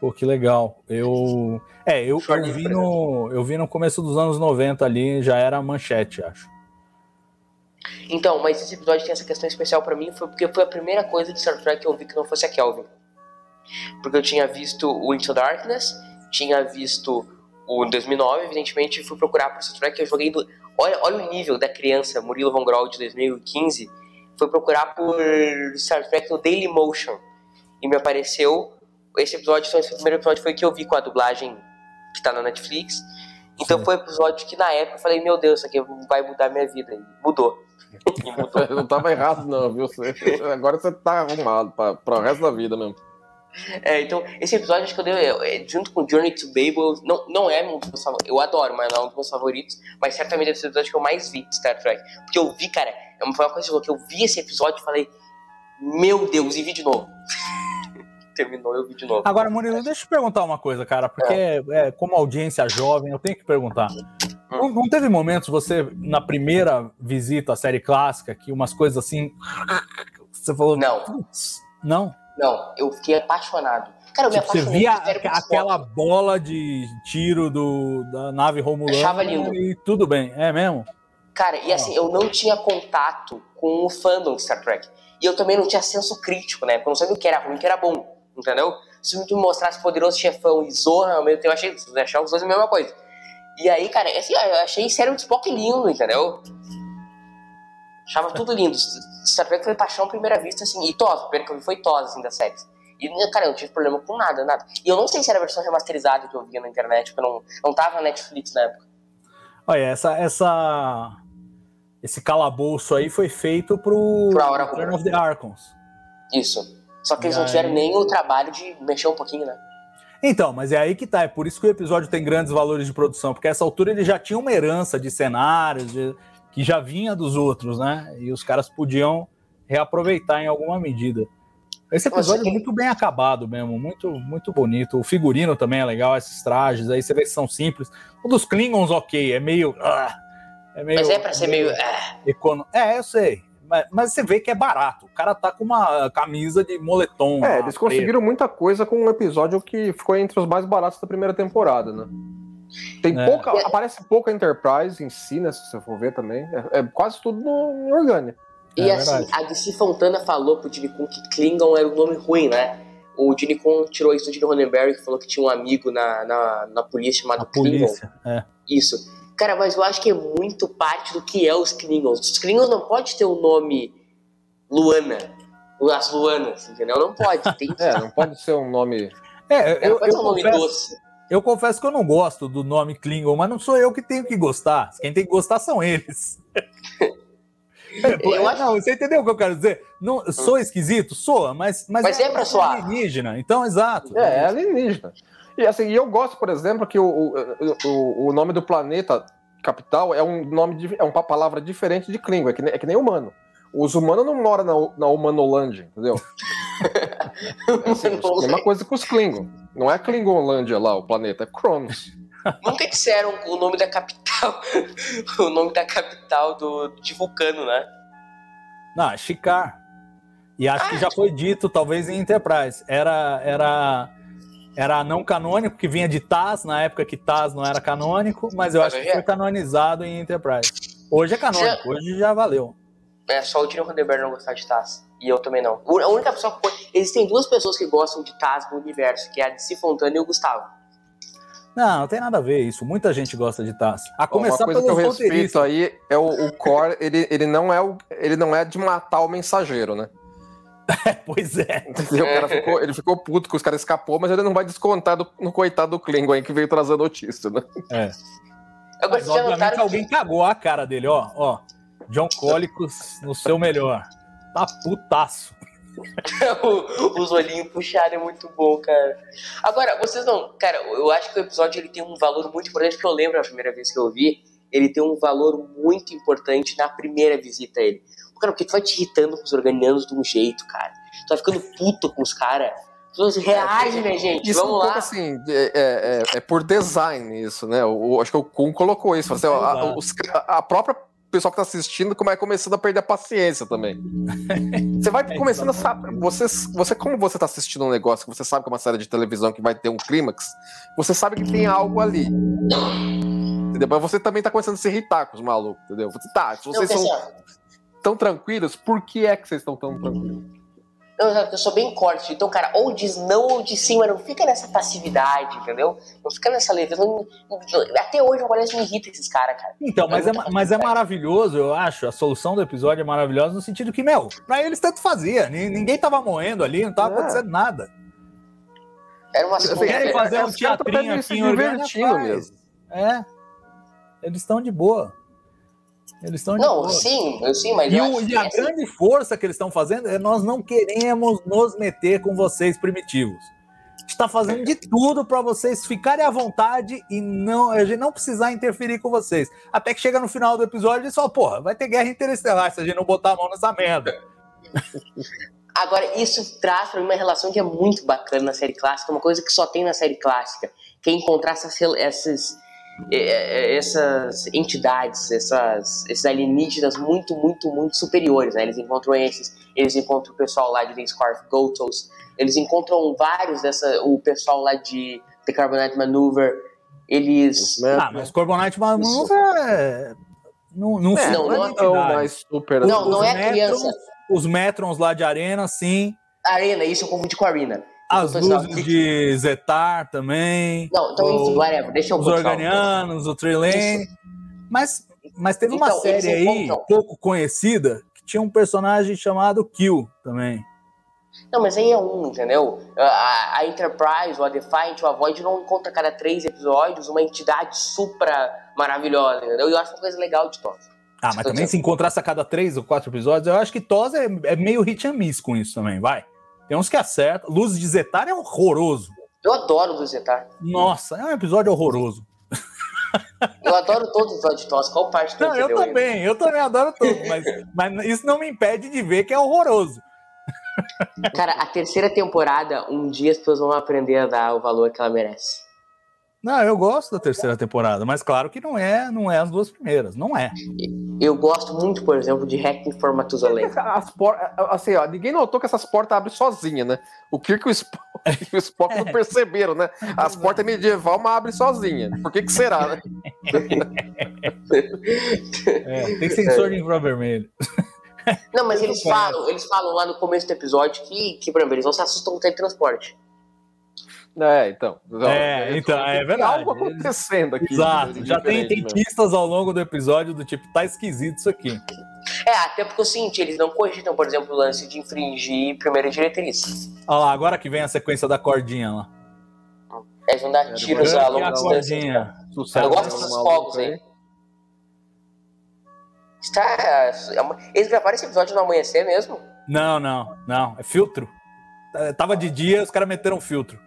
Pô, que legal. Eu. É, eu, eu, vi no, eu vi no começo dos anos 90 ali, já era manchete, acho. Então, mas esse episódio tem essa questão especial pra mim, foi porque foi a primeira coisa de Star Trek que eu vi que não fosse a Kelvin. Porque eu tinha visto o Into Darkness, tinha visto o 2009, evidentemente, e fui procurar por Star Trek. Eu joguei. Do... Olha, olha o nível da criança, Murilo Von Grol de 2015, foi procurar por Star Trek no Dailymotion. E me apareceu. Esse episódio, então, esse primeiro episódio foi que eu vi com a dublagem que tá na Netflix. Então Sim. foi um episódio que na época eu falei, meu Deus, isso aqui vai mudar minha vida. E mudou. E mudou. Não tava errado, não, viu? Agora você tá arrumado para o resto da vida mesmo. É, então, esse episódio acho que eu dei, é, é, junto com Journey to Babel, não, não é um dos meus favoritos, eu adoro, mas não é um dos meus favoritos, mas certamente é esse episódio que eu mais vi de Star Trek. Porque eu vi, cara, é foi uma coisa que eu vi esse episódio e falei, meu Deus, e vi de novo. Terminou, eu vi de novo. Agora, Murilo, deixa eu te perguntar uma coisa, cara, porque é, como audiência jovem, eu tenho que perguntar. Não, não teve momentos você, na primeira visita à série clássica, que umas coisas assim. Você falou. Não. Não. Não, eu fiquei apaixonado. Cara, eu me Tipo, você apaixonei via aqu- de Spock. aquela bola de tiro do, da nave Romulana Achava lindo. e tudo bem, é mesmo? Cara, e assim, eu não tinha contato com o fandom de Star Trek. E eu também não tinha senso crítico, né? Porque eu não sabia o que era ruim e o que era bom. Entendeu? Se tu me mostrasse Poderoso Chefão e Zorra, ao mesmo tempo, eu achei eu achava os dois a mesma coisa. E aí, cara, assim, eu achei Cérebro de Spock lindo, entendeu? Achava tudo lindo. Star Trek foi paixão à primeira vista, assim. E Toz, o primeiro que eu vi foi Toz, assim, das séries. E, cara, eu não tive problema com nada, nada. E eu não sei se era a versão remasterizada que eu via na internet, porque eu não, não tava na Netflix na época. Olha, essa, essa, esse calabouço aí foi feito pro Pro Aura Return of the Archons. Isso. Só que eles E não aí? tiveram nem o trabalho de mexer um pouquinho, né? Então, mas é aí que tá. É por isso que o episódio tem grandes valores de produção, porque a essa altura ele já tinha uma herança de cenários de- que já vinha dos outros, né? E os caras podiam reaproveitar em alguma medida. Esse Nossa, episódio é que- muito bem acabado mesmo, muito, muito bonito. O figurino também é legal, esses trajes aí, você vê que são simples. O dos Klingons, ok, é meio. ah, é meio Mas é pra ser meio. ah, econo- É, eu sei. Mas, mas você vê que é barato. O cara tá com uma camisa de moletom. É, eles conseguiram muita coisa com um episódio que ficou entre os mais baratos da primeira temporada, né? Tem É. pouca, aparece pouca Enterprise em si, né? Se você for ver também. É, é quase tudo no, em Orgânia. E É assim, verdade. a DC Fontana falou pro Kun que Klingon era um nome ruim, né? O Kun tirou isso do Gene Roddenberry, que falou que tinha um amigo na, na, na polícia chamado A Klingon. polícia. É. Isso. Cara, mas eu acho que é muito parte do que é os Klingons. Os Klingons não pode ter o nome Luana. As Luanas, entendeu? Não pode. Tem que É, não pode ser um nome. É, não eu, pode eu ser um nome confesso, doce. Eu confesso que eu não gosto do nome Klingon, mas não sou eu que tenho que gostar. Quem tem que gostar são eles. É, Eu é, acho- Não, você entendeu o que eu quero dizer? Não, sou esquisito? Sou, mas, mas, Mas é pra soar. alienígena. Então, exato. É, é alienígena. E assim, e eu gosto, por exemplo, que o, o, o, o nome do planeta capital é um nome de, é uma palavra diferente de Klingon, é que nem, é que nem humano. Os humanos não moram na, na Humanolândia, entendeu? É assim, a mesma coisa com os Klingon. Não é Klingonlândia lá, o planeta, é Cronos. Nunca disseram o nome da capital. o nome da capital do, de Vulcano, né? Não, é Chicar. E acho que já foi dito, talvez em Enterprise. Era, era, era não canônico, que vinha de Taz, na época que Taz não era canônico, mas eu acho que é. foi canonizado em Enterprise. Hoje é canônico, hoje já valeu. É só o Gene Roddenberry não gostar de Taz. E eu também não. A única pessoa que pode... Existem duas pessoas que gostam de Taz no universo, que é a DC Fontana e o Gustavo. Não, não tem nada a ver isso. Muita gente gosta de Taz. A Uma começar coisa que eu respeito aí é o, o Core, ele, ele, não é o, ele não é de matar o mensageiro, né? Pois é. Entendeu? O cara ficou, ele ficou puto que os caras escapou, mas ele não vai descontar do- no coitado do Klingon aí que veio trazer a notícia, né? é. Agora, Mas, obviamente, alguém cagou a cara dele, ó. ó. John Cólicos no seu melhor. Tá putaço. Os olhinhos puxados é muito bom, cara. Agora, vocês não. Cara, eu acho que o episódio ele tem um valor muito importante, porque eu lembro a primeira vez que eu vi, ele tem um valor muito importante na primeira visita a ele. Cara, porque tu vai te irritando com os organianos de um jeito, cara. Tu vai ficando puto com os caras. As pessoas reagem, né, gente? Isso é um Vamos pouco lá. assim, é, é- é- é por design isso, né? O, acho que o Kun colocou isso. Assim, a, os a própria pessoa que tá assistindo como é começando a perder a paciência também. Você vai É, começando a saber. Você, você, como você tá assistindo um negócio que você sabe que é uma série de televisão que vai ter um clímax, você sabe que tem algo ali. Entendeu? Mas você também tá começando a se irritar com os malucos, entendeu? Tá, se vocês são tão tranquilos, por que é que vocês estão tão tranquilos? Não, eu sou bem corte. Então, cara, ou diz não ou diz sim, mas não fica nessa passividade, entendeu? Não fica nessa leveza. Até hoje o Palestra me irrita esses caras, cara. Então, mas é, ma- mas é maravilhoso, eu acho. A solução do episódio é maravilhosa no sentido que, meu, pra eles tanto fazia. Ni- Ninguém tava morrendo ali, não tava É. acontecendo nada. Era uma Querem é- fazer é, um teatrinho aqui em divertindo mesmo. É. Eles estão de boa. Eles estão Não, sim, eu sim, mas E, eu o- e a essa- grande força que eles estão fazendo é nós não queremos nos meter com vocês primitivos. A gente está fazendo de tudo para vocês ficarem à vontade e não, a gente não precisar interferir com vocês. Até que chega no final do episódio e falam, porra, vai ter guerra interestelar se a gente não botar a mão nessa merda. Agora, isso traz pra mim uma relação que é muito bacana na série clássica, uma coisa que só tem na série clássica, que é encontrar essas, essas, é, é, essas entidades, essas, esses alienígenas muito, muito, muito superiores, né? Eles encontram esses, eles encontram o pessoal lá de The Scarf Gotos, eles encontram vários dessa, o pessoal lá de The Carbonite Maneuver, eles... Né? Ah, mas Corbonite Maneuver é... Não, não, É, não, é não é mais super. Não, Os não é Metrons- criança. Os Metrons lá de arena, sim. Arena, isso eu confundi com a Arena. As Pessoal, luzes de Zetar também. Não, então, enfim, o- whatever, deixa eu os organianos, o Trilane. Mas, mas teve uma Então, eles série aí, encontram- pouco conhecida, que tinha um personagem chamado Kill também. Não, mas aí é um, entendeu? A, a Enterprise, ou a Defiant, ou a Void não encontra a cada três episódios uma entidade supra maravilhosa, entendeu? E eu acho uma coisa legal de TOS. Ah, mas também se encontrasse a cada três ou quatro episódios, eu acho que TOS é, é meio hit and miss com isso também, vai. Tem uns que acertam. Luzes de Zetar é horroroso. Eu adoro o do Zetar. Nossa, é um episódio horroroso. Eu adoro todos os episódios de TOS. Qual parte Não, eu ainda? também, eu também adoro tudo, mas, mas isso não me impede de ver que é horroroso. Cara, a terceira temporada, um dia as pessoas vão aprender a dar o valor que ela merece. Não, eu gosto da terceira temporada, mas claro que não é, não é as duas primeiras, não é. Eu gosto muito, por exemplo, de Hacking for Matusalem. As por... Assim, ó, ninguém notou que essas portas abrem sozinha, né? O Kirk e o Spock, e o Spock não perceberam, né? As portas medieval, mas abrem sozinha. Por que que será, né? É, tem sensor de infravermelho. Não, mas eles falam, eles falam lá no começo do episódio que, que por exemplo, eles não se assustam com o teletransporte. É, então. É, então, é Tem verdade. algo acontecendo aqui. Exato, de já tem, tem pistas ao longo do episódio do tipo, tá esquisito isso aqui. É, até porque eu senti, eles não cogitam, por exemplo, o lance de infringir primeira diretriz. Olha lá, agora que vem a sequência da cordinha lá. Eles vão dar É, tiros a longa a distância. cordinha. Sucesso Eu gosto desses fogos aí. Está, é uma- eles gravaram esse episódio no amanhecer mesmo? Não, não, não. É filtro. É, Tava de dia, os caras meteram filtro.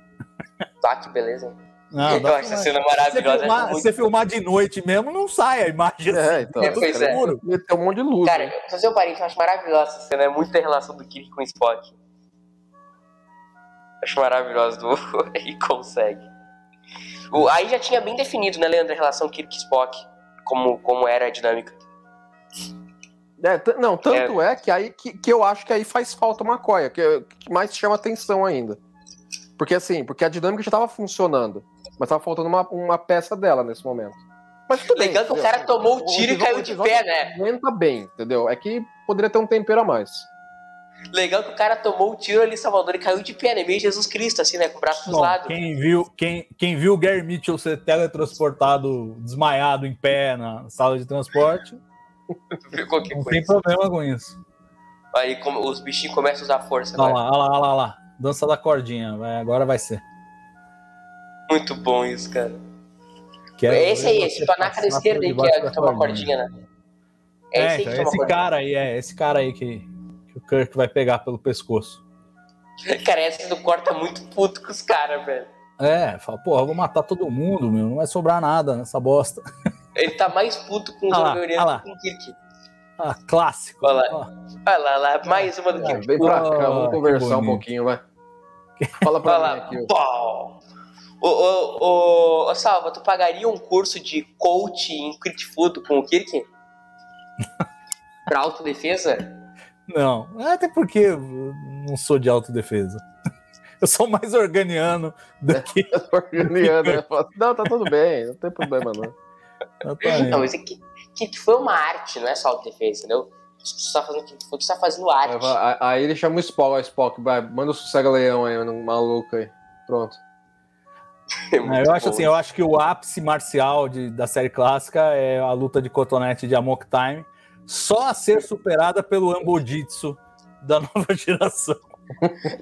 Tá, que beleza. Não, eu acho essa cena Se você maravilhosa. filmar, acho se muito- você filmar de noite mesmo, não sai a imagem É, assim. então. É, pois é. Meteu um monte de luz. Cara, né? pra fazer um parente, eu acho maravilhosa essa cena. É muito a relação do Kirk com o Spock. Acho maravilhosa do. e consegue. O- aí já tinha bem definido, né, Leandro, a relação Kirk-Spock. Como, como era a dinâmica. É, não, tanto é, que aí que, que eu acho que aí faz falta uma coia, que, que mais chama atenção ainda. Porque assim, porque a dinâmica já tava funcionando, mas tava faltando uma, uma peça dela nesse momento. Mas tudo bem. Legal que o cara tomou o tiro e episódio- caiu de pé, né? Aguenta bem, entendeu? É que poderia ter um tempero a mais. Legal que o cara tomou o tiro ali em Salvador e caiu de pé, né? Meio Jesus Cristo, assim, né? Com o braço pros Bom, lados. quem viu, quem, quem viu o Gary Mitchell ser teletransportado, desmaiado em pé na sala de transporte, não coisa. tem problema com isso. Aí como, os bichinhos começam a usar força. Olha Né? lá, olha lá, olha lá, olha lá. Dança da cordinha. Vai, agora vai ser. Muito bom isso, cara. Quero esse aí, esse panaca da esquerda aí, que é, que é uma cordinha, né? É, É, esse aí então, que é uma esse cara aí, é, esse cara aí que, que o Kirk vai pegar pelo pescoço. Cara, esse do corta muito puto com os caras, velho. É, fala, porra, eu vou matar todo mundo, meu, não vai sobrar nada nessa bosta. Ele tá mais puto com os Ah Orgonianos ah que com o Kirk. Ah, clássico. Olha lá. Olha lá, lá, mais uma do É, Kirk. vem pra cá, Ah, vamos conversar um pouquinho, vai. Fala pra Olha mim aqui. Ô, ô, ô, ô, Salva, tu pagaria um curso de coach em Crit Food com o Kirk? pra autodefesa? Não, até porque eu não sou de autodefesa. Eu sou mais organiano do que. Organiano, né? Fala Não, tá tudo bem, não tem problema não. Exatamente. Não, mas é que, que foi uma arte, não é só autodefesa, entendeu? Tu tá fazendo Crit Food, tu tá fazendo arte. Aí vai- Aí ele chama o Spock, ó, Spock, vai, manda o sossega-leão aí, um maluco aí. Pronto. É É, eu acho bom. assim, eu acho que o ápice marcial de- da série clássica é a luta de cotonete de Amok Time, só a ser superada pelo Ambojitsu da nova geração.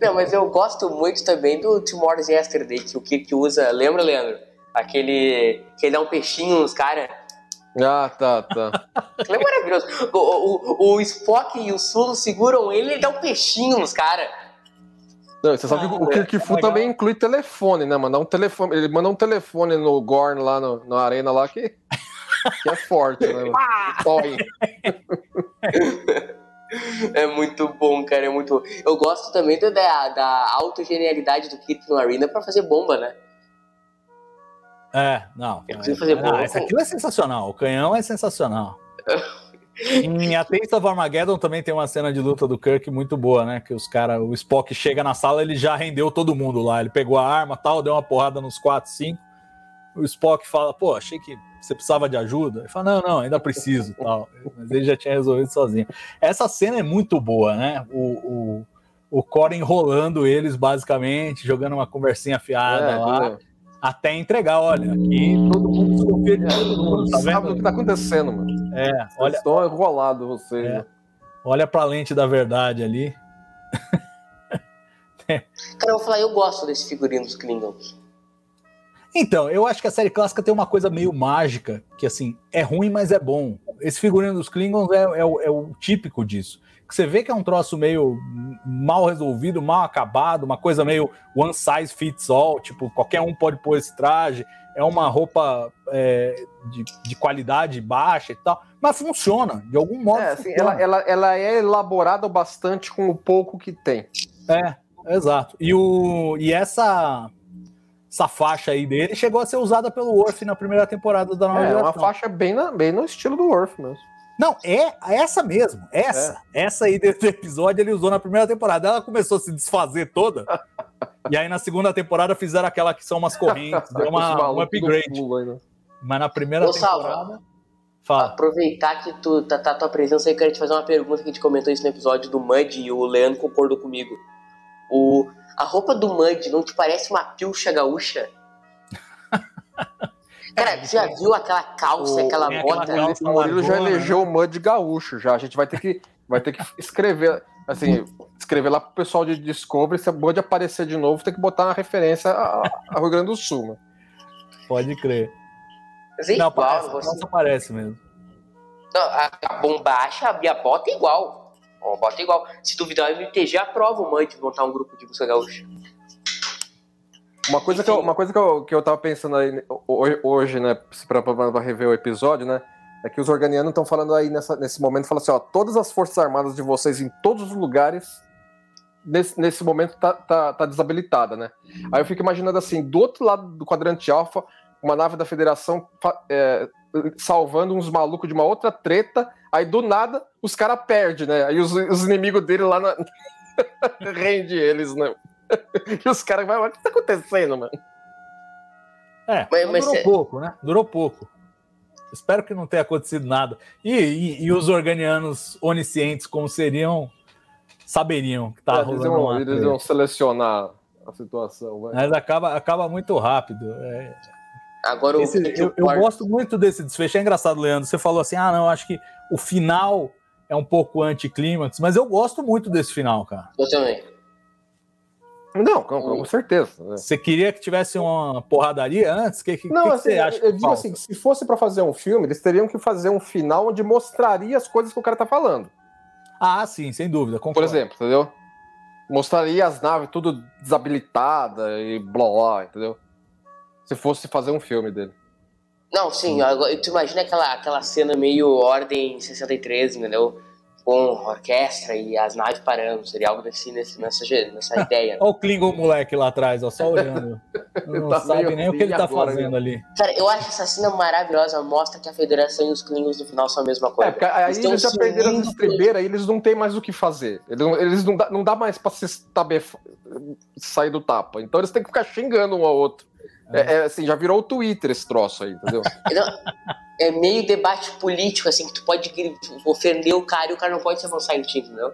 Não, mas eu gosto muito também do Tomorrow's Yesterday, que o Kirk usa. Lembra, Leandro? Aquele. que ele dá um peixinho nos caras. Ah, tá, tá. Aquilo é maravilhoso. O, o, o Spock e o Sulu seguram ele e ele dá um peixinho nos caras. Não, você sabe que o Kirk Fu legal. também inclui telefone, né? Mandar um telefone, ele manda um telefone no Gorn lá no, na arena lá que, que é forte, né? Toy. É muito bom, cara. É muito. Eu gosto também da, da, da autogenialidade do Kirk no Arena pra fazer bomba, né? É, não. Eu preciso fazer não, esse aquilo é sensacional. O canhão é sensacional. em A Taste of Armageddon também tem uma cena de luta do Kirk muito boa, né? Que os caras, o Spock chega na sala, ele já rendeu todo mundo lá. Ele pegou a arma tal, deu uma porrada nos 4, 5. O Spock fala, pô, achei que você precisava de ajuda. Ele fala, não, não, ainda preciso tal. Mas ele já tinha resolvido sozinho. Essa cena é muito boa, né? O, o, o Core enrolando eles, basicamente, jogando uma conversinha fiada É, lá? Até entregar, olha, aqui todo mundo desconfia de todo mundo, tá sabe o que tá acontecendo, mano. É, Olha, estão enrolados vocês. É. olha pra lente da verdade ali. Cara, eu vou falar, eu gosto desse figurino dos Klingons. Então, eu acho que a série clássica tem uma coisa meio mágica, que assim, é ruim, mas é bom. Esse figurino dos Klingons é, é o, é o típico disso. Que você vê que é um troço meio mal resolvido, mal acabado, uma coisa meio one size fits all, tipo, qualquer um pode pôr esse traje, é uma roupa é, de, de qualidade baixa e tal, mas funciona, de algum modo. É, assim, funciona. ela, ela, ela é elaborada bastante com o pouco que tem. É, exato. E, o, e essa, essa faixa aí dele chegou a ser usada pelo Worf na primeira temporada da nova É, uma geração. faixa bem, na- bem no estilo do Worf mesmo. Não, é essa mesmo. Essa. Essa aí desse episódio ele usou na primeira temporada. Ela começou a se desfazer toda. e aí na segunda temporada fizeram aquela que são umas correntes. Deu uma, um upgrade. né? Mas na primeira Ô, temporada. Fala. Aproveitar que tu tá, tá tua presença aí, eu quero te fazer uma pergunta que a gente comentou isso no episódio do Mud e o Leandro concordou comigo. O, a roupa do Mud não te parece uma pilcha gaúcha? Cara, já viu aquela calça, O- aquela tem aquela bota? calça. O Murilo já largona, elegeu o Mud gaúcho já. A gente vai ter que, vai ter que escrever, assim, escrever lá pro pessoal de Discovery. Se a Mud aparecer de novo, tem que botar uma referência a, a Rio Grande do Sul. Mano. Pode crer. Mas é Não, igual, parece, você- nossa, parece mesmo. Não, a, a bombacha e a bota é igual. A bota é igual. Se duvidar, o MTG aprova o Mud montar um grupo de música gaúcha. Uma coisa, que eu, uma coisa que, eu, que eu tava pensando aí ho- hoje, né, pra, pra, pra rever o episódio, né, é que os organianos estão falando aí nessa, nesse momento, falam assim, ó, todas as forças armadas de vocês em todos os lugares, nesse, nesse momento tá, tá, tá desabilitada, né. Aí eu fico imaginando assim, do outro lado do quadrante alfa, uma nave da federação é, salvando uns malucos de uma outra treta, aí do nada os caras perdem, né, aí os, os inimigos dele lá na... rende eles, né. E os caras vai, o que tá acontecendo, mano? É, Mas- mas, durou pouco, né? Durou pouco. Espero que não tenha acontecido nada. E, e- e os organianos oniscientes, como seriam, saberiam que tá É, eles, rolando iam, uma eles iam selecionar a situação, vai. Mas acaba, acaba muito rápido. É, Agora esse- eu, eu Quark- gosto muito desse desfecho. É engraçado, Leandro. Você falou assim: ah, não, acho que o final é um pouco anticlímax, mas eu gosto muito desse final, cara. Eu também. Não, com, com certeza. né? Você queria que tivesse uma porradaria antes? Que, que, Não, que assim, você acha? eu, digo falta? assim, se fosse pra fazer um filme, eles teriam que fazer um final onde mostraria as coisas que o cara tá falando. Ah, sim, sem dúvida. Por Concordo. exemplo, entendeu? Mostraria as naves tudo desabilitada e blá blá, entendeu? Se fosse fazer um filme dele. Não, sim, agora, tu imagina aquela, aquela cena meio Ordem 63, entendeu? Com orquestra e as naves parando, seria algo assim nesse, nessa, nessa ideia. Olha o Klingon moleque lá atrás, ó, só olhando. Não Tá sabe nem o que ele tá agora, fazendo ali. Cara, eu acho essa cena maravilhosa, mostra que a Federação e os Klingons no final são a mesma É, coisa. porque aí Estão eles já perderam as unindo estribeiras, aí eles não têm mais o que fazer. Eles não, eles não, dá, não dá mais pra se estabef... sair do tapa. Então eles têm que ficar xingando um ao outro. É, é, assim, já virou o Twitter esse troço aí, entendeu? Não, é meio debate político, assim, que tu pode ofender o cara e o cara não pode se avançar em ti, entendeu?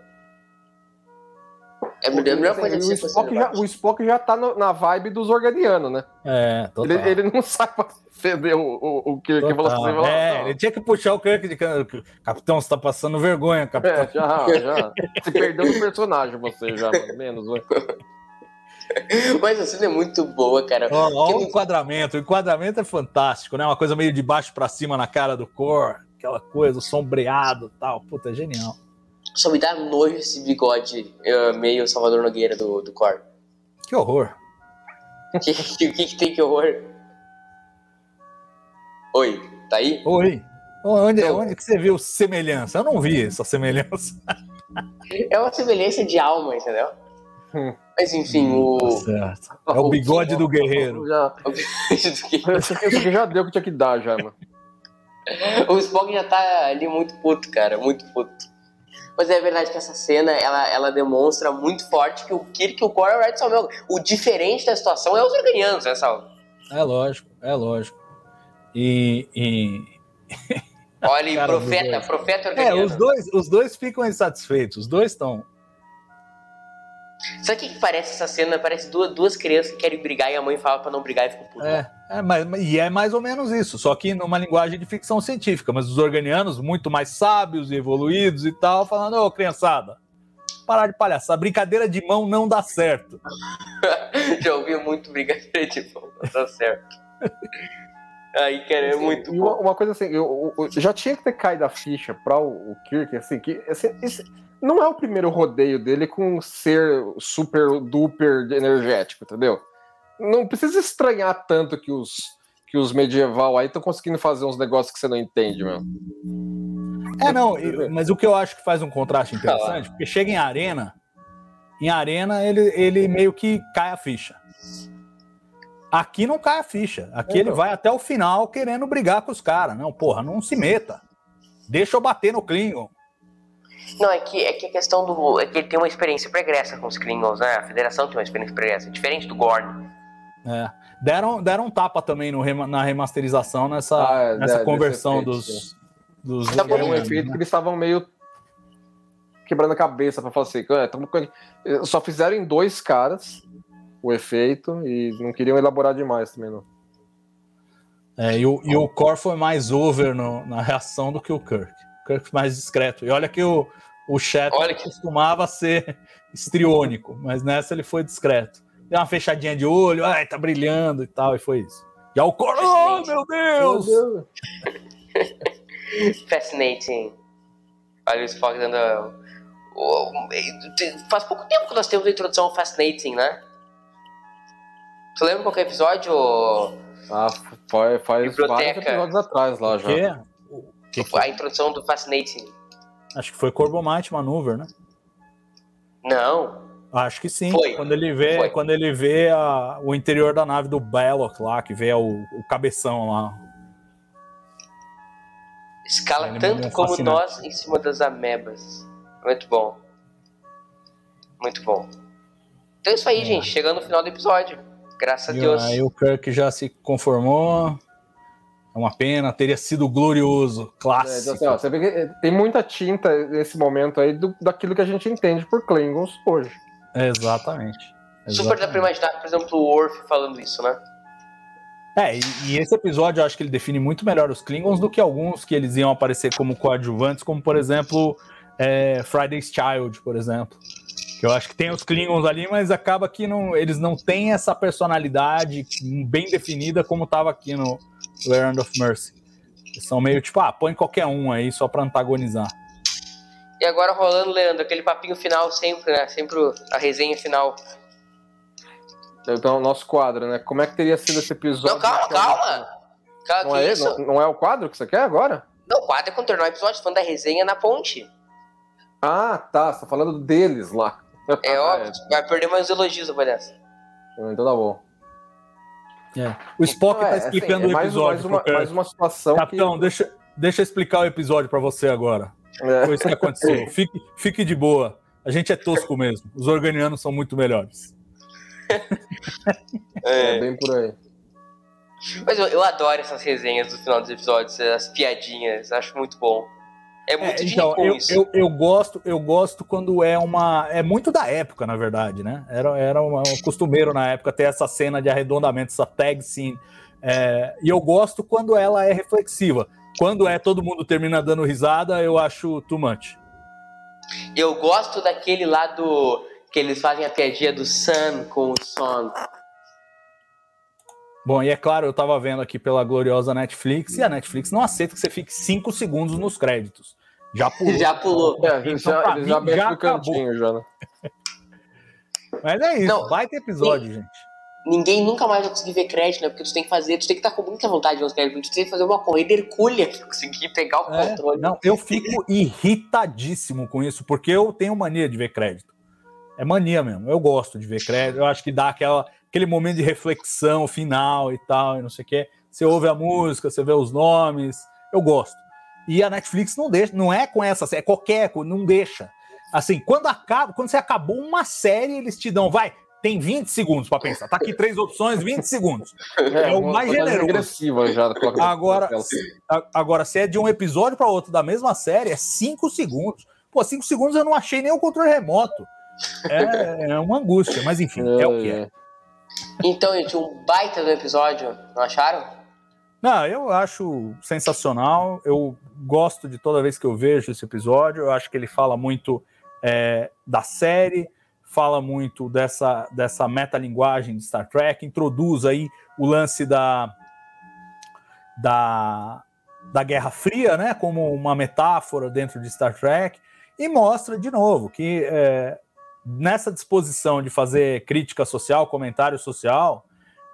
É a melhor coisa que o, você Spock já, o Spock já tá no- na vibe dos organianos, né? É, total. Ele, ele não sabe pra defender o, o, o Kirk. Ele falou assim, Total. "Não, É, não." ele tinha que puxar o Kirk de Capitão, você tá passando vergonha, capitão. É, já, já. Se perdeu no personagem você já, pelo menos. Mas a cena é muito boa, cara. Ó Porque o enquadramento. O enquadramento é fantástico, né? Uma coisa meio de baixo pra cima na cara do cor. Aquela coisa, sombreado e tal. Puta, é genial. Só me dá nojo esse bigode eh, meio Salvador Nogueira do, do Cor. Que horror. O que, que, que, tem que horror? Oi, tá aí? Oi. Onde, onde que você viu semelhança? Eu não vi essa semelhança. É uma semelhança de alma, entendeu? Hum. Mas enfim, o. Tá certo. É o bigode do guerreiro. Já, aqui isso aqui já deu o que tinha que dar, já, mano. o Spock já tá ali muito puto, cara, muito puto. Mas é verdade que essa cena, ela, ela demonstra muito forte que o Kirk e o Core é o Red Salmão. O diferente da situação é os organianos, né, Sal? É lógico, é lógico. E. e- Olha, profeta, profeta É, organiano. os dois, os dois ficam insatisfeitos. Os dois estão. Sabe o que, que parece essa cena? Parece duas, duas crianças que querem brigar e a mãe fala pra não brigar e fica puto. É, é mas, e é mais ou menos isso, só que numa linguagem de ficção científica. Mas os organianos, muito mais sábios e evoluídos e tal, falando: Ô, criançada, parar de palhaçar. Brincadeira de mão não dá certo. Já ouvi muito brigadeiro de pão, tá certo. Aí, cara, é muito E uma, uma coisa assim, eu, eu- já tinha que ter caído a ficha pra o, o Kirk, assim, que assim, esse não é o primeiro rodeio dele com ser super duper energético, entendeu? Não precisa estranhar tanto que os, que os medieval aí estão conseguindo fazer uns negócios que você não entende, meu. É, não, mas o que eu acho que faz um contraste interessante, porque chega em arena, em arena ele, ele meio que cai a ficha. Aqui não cai a ficha. Aqui É, ele não. vai até o final querendo brigar com os caras. Não, porra, não se meta. Deixa eu bater no Klingon. Não, é que, é que a questão do. É que ele tem uma experiência pregressa com os Klingons, né? A federação tem uma experiência pregressa, diferente do Gorn. É. Deram, deram um tapa também no na remasterização nessa, Ah, é, nessa desse conversão efeito, dos, dos Tá Era um efeito né? que eles estavam meio quebrando a cabeça pra falar assim, "Ah, tamo com-" só fizeram em dois caras o efeito e não queriam elaborar demais também, não. É, e, o, e o Core foi mais over no- na reação do que o Kirk. O Kirk foi mais discreto. E olha que o, o Shatner Olha que- costumava ser estriônico, mas nessa ele foi discreto. Deu uma fechadinha de olho, ai, tá brilhando e tal, e foi isso. E aí o Core, oh meu Deus! Fascinating. Olha o Spock dando. o- o- Faz pouco tempo que nós temos a introdução ao Fascinating, né? Tu lembra qual que é o episódio? Ah, faz, faz Biblioteca. vários episódios atrás lá O já. quê? O que que A introdução do Fascinating. Acho que foi Corbomite Maneuver, né? Não. Acho que sim. Foi. Quando ele vê, Foi. quando ele vê a- o interior da nave do Belloc lá, que vê o, o cabeção lá. Escala Ele tanto um como fascinante. nós em cima das amebas. Muito bom. Muito bom. Então é isso aí, É. gente. Chegando no final do episódio. Graças a Deus. aí o Kirk já se conformou. É uma pena, teria sido glorioso, É, então, clássico. assim, ó, você vê que eh, tem muita tinta nesse momento aí do- daquilo que a gente entende por Klingons hoje. Exatamente. Super dá pra imaginar, por exemplo, o Worf falando isso, né? É, e, e esse episódio eu acho que ele define muito melhor os Klingons do que alguns que eles iam aparecer como coadjuvantes, como por exemplo é, Friday's Child, por exemplo. Eu acho que tem os Klingons ali, mas acaba que não, eles não têm essa personalidade bem definida como estava aqui no Land of Mercy. Eles são meio tipo, ah, põe qualquer um aí só para antagonizar. E agora rolando, Leandro, aquele papinho final sempre, né? Sempre a resenha final. Então, o nosso quadro, né? Como é que teria sido esse episódio? Não, calma, calma. calma não, é, não, não, é o quadro que você quer agora? Não, o quadro é contornar o episódio, falando da resenha na ponte. Ah, tá. Você tá falando deles lá. É óbvio, é. vai perder mais elogios depois dessa. Então tá bom. É. O Spock então, tá é, explicando assim, o episódio. Mais, mais, mais uma situação. Capitão, que... deixa, deixa eu explicar o episódio para você agora. É. Foi isso que aconteceu. Fique, fique de boa. A gente é tosco mesmo. Os organianos são muito melhores. É, é bem por aí. Mas eu, eu, adoro essas resenhas do final dos episódios, as piadinhas, acho muito bom. É muito é, então, eu, eu, eu, gosto, eu gosto quando é uma. É muito da época, na verdade, né? Era, era um, um costumeiro na época ter essa cena de arredondamento, essa tag scene. É, e eu gosto quando ela é reflexiva. Quando é todo mundo termina dando risada, eu acho too much. Eu gosto daquele lado que eles fazem a piadinha do Sun com o Song. Bom, e é claro, eu estava vendo aqui pela gloriosa Netflix, e a Netflix não aceita que você fique cinco segundos nos créditos. Já pulou. Já pulou. É, então, já, mim, já, já cantinho, já, né? Mas é isso, não, vai ter episódio, sim. gente. Ninguém nunca mais vai conseguir ver crédito, né? Porque tu tem que fazer, tu tem que estar com muita vontade de ver os créditos, tu tem que fazer uma corrida hercúlea pra conseguir pegar o é, controle. Não, eu fico irritadíssimo com isso, porque eu tenho mania de ver crédito. É mania mesmo. Eu gosto de ver crédito. Eu acho que dá aquela, aquele momento de reflexão final e tal, e não sei o quê. Você ouve a música, você vê os nomes. Eu gosto. E a Netflix não deixa, não é com essa, é qualquer, não deixa. Assim, quando acaba, quando você acabou uma série, eles te dão, vai, tem 20 segundos para pensar. Tá aqui três opções, 20 segundos. É, é o mais generoso. Já agora, agora, se é de um episódio para outro da mesma série, é 5 segundos. Pô, 5 segundos eu não achei nem o controle remoto. É, é uma angústia, mas enfim, é, é o que é. Então, gente, um baita do episódio, não acharam? Não, eu acho sensacional. Eu gosto de toda vez que eu vejo esse episódio. Eu acho que ele fala muito é, da série, fala muito dessa, dessa metalinguagem de Star Trek, introduz aí o lance da, da, da Guerra Fria, né, como uma metáfora dentro de Star Trek, e mostra de novo que é, nessa disposição de fazer crítica social, comentário social,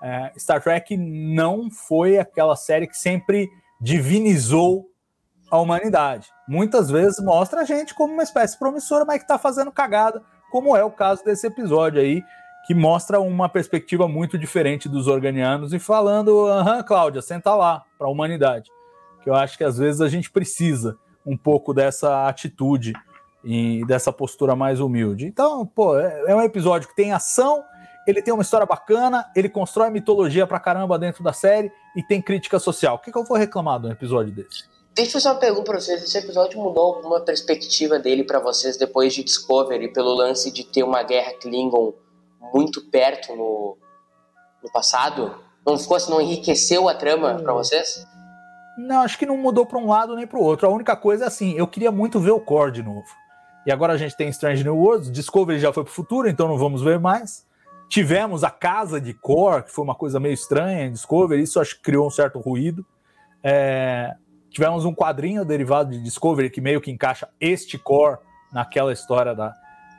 é, Star Trek não foi aquela série que sempre divinizou a humanidade. Muitas vezes mostra a gente como uma espécie promissora, mas que está fazendo cagada, como é o caso desse episódio aí, que mostra uma perspectiva muito diferente dos organianos e falando, aham, Cláudia, senta lá para a humanidade. Que eu acho que às vezes a gente precisa um pouco dessa atitude e dessa postura mais humilde. Então, pô, é, é um episódio que tem ação, ele tem uma história bacana, ele constrói mitologia pra caramba dentro da série e tem crítica social. O que, que eu vou reclamar de um episódio desse? Deixa eu fazer uma pergunta pra vocês. Esse episódio mudou alguma perspectiva dele para vocês depois de Discovery, pelo lance de ter uma guerra Klingon muito perto no, no passado? Não ficou assim, não enriqueceu a trama hum. para vocês? Não, acho que não mudou para um lado nem para o outro. A única coisa é assim, eu queria muito ver o Core de novo. E agora a gente tem Strange New Worlds, Discovery já foi para o futuro, então não vamos ver mais. Tivemos a casa de Core, que foi uma coisa meio estranha em Discovery, isso acho que criou um certo ruído. É... Tivemos um quadrinho derivado de Discovery que meio que encaixa este Core naquela história da,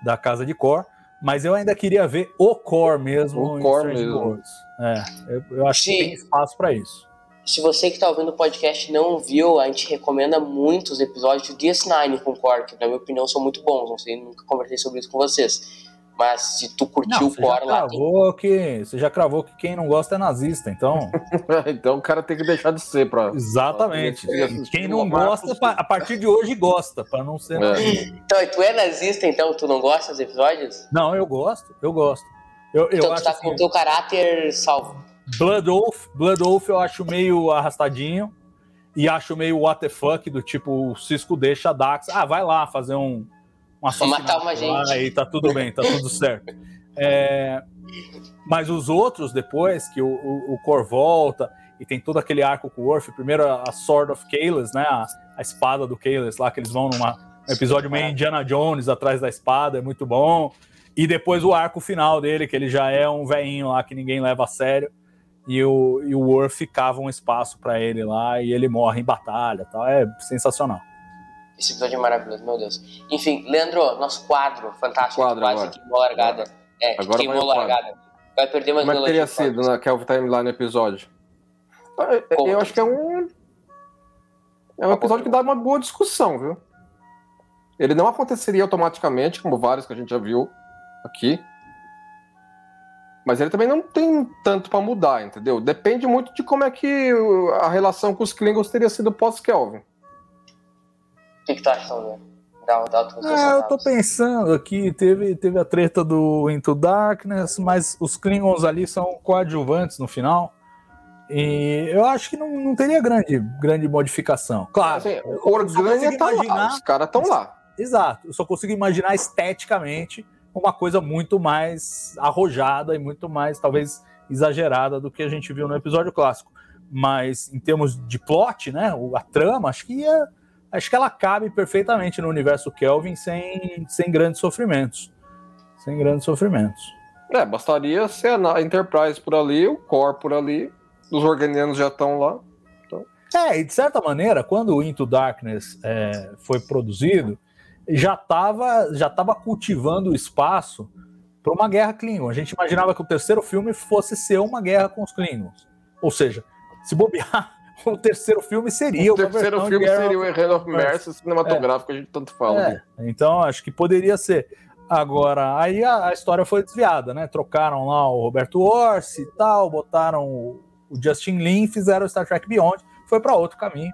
da casa de Core, mas eu ainda queria ver o Core mesmo o Core mesmo. Worlds. É, eu, eu acho Sim. que tem espaço para isso. Se você que está ouvindo o podcast não viu, a gente recomenda muito os episódios de DS9 com Core, que na minha opinião são muito bons. Não sei, nunca conversei sobre isso com vocês. Mas se tu curtiu o Core lá. Tem... Que, você já cravou que quem não gosta é nazista, então. então o cara tem que deixar de ser, pra. Exatamente. Pra quem não gosta, a partir de hoje gosta, para não ser. É. Então, tu é nazista, então? Tu não gosta dos episódios? Não, eu gosto, eu gosto. Eu, então eu tu tá assim, com o teu caráter salvo. Blood Wolf, Blood Wolf eu acho meio arrastadinho e acho meio what the fuck, do tipo, o Cisco deixa a Dax, ah, vai lá fazer um, um assassinato. Matar uma gente. Aí tá tudo bem, tá tudo certo. É, mas os outros, depois, que o, o, o Cor volta e tem todo aquele arco com o Worf, primeiro a, Sword of Kalis, né, a, a espada do Kalis lá, que eles vão numa, episódio meio Indiana Jones atrás da espada, é muito bom. E depois o arco final dele, que ele já é um velhinho lá que ninguém leva a sério. E o, e o Worf cava um espaço para ele lá e ele morre em batalha tal. É sensacional. Esse episódio é maravilhoso, meu Deus. Enfim, Leandro, nosso quadro fantástico, Quadro quase agora. queimou a largada. É, Agora queimou vai a largada. Vai perder mais Como é que teria sido na Kelvin Timeline episódio? Eu, Como? eu acho que é um. É um episódio que dá uma boa discussão, viu? Ele não aconteceria automaticamente, como vários que a gente já viu aqui. Mas ele também não tem tanto pra mudar, entendeu? Depende muito de como é que o- a relação com os Klingons teria sido pós-Kelvin. O que, que tu acha, Salvador? Dá, dá É, eu tô pensando aqui, teve, teve a treta do Into Darkness, mas os Klingons ali são coadjuvantes no final. E eu acho que não, não teria grande, grande modificação. Claro, Assim, Orgânia consigo tá lá, imaginar- os caras estão lá. Exato. Eu só consigo imaginar esteticamente uma coisa muito mais arrojada e muito mais, talvez, exagerada do que a gente viu no episódio clássico. Mas em termos de plot, né? A trama, acho que ia. Acho que ela cabe perfeitamente no universo Kelvin sem, sem grandes sofrimentos. Sem grandes sofrimentos. É, bastaria ser a Enterprise por ali, o Core por ali, os organianos já estão lá. É, e de certa maneira, quando o Into Darkness é, foi produzido, já estava já tava cultivando o espaço para uma guerra Klingon. A gente imaginava que o terceiro filme fosse ser uma guerra com os Klingons. Ou seja, se bobear, o terceiro filme seria o terceiro filme seria o Hand of Mercy. Cinematográfico que a gente tanto fala. É, então acho que poderia ser. Agora, aí a, a história foi desviada, né? Trocaram lá o Roberto Orsi e tal, botaram o, o Justin Lin, fizeram o Star Trek Beyond, foi para outro caminho,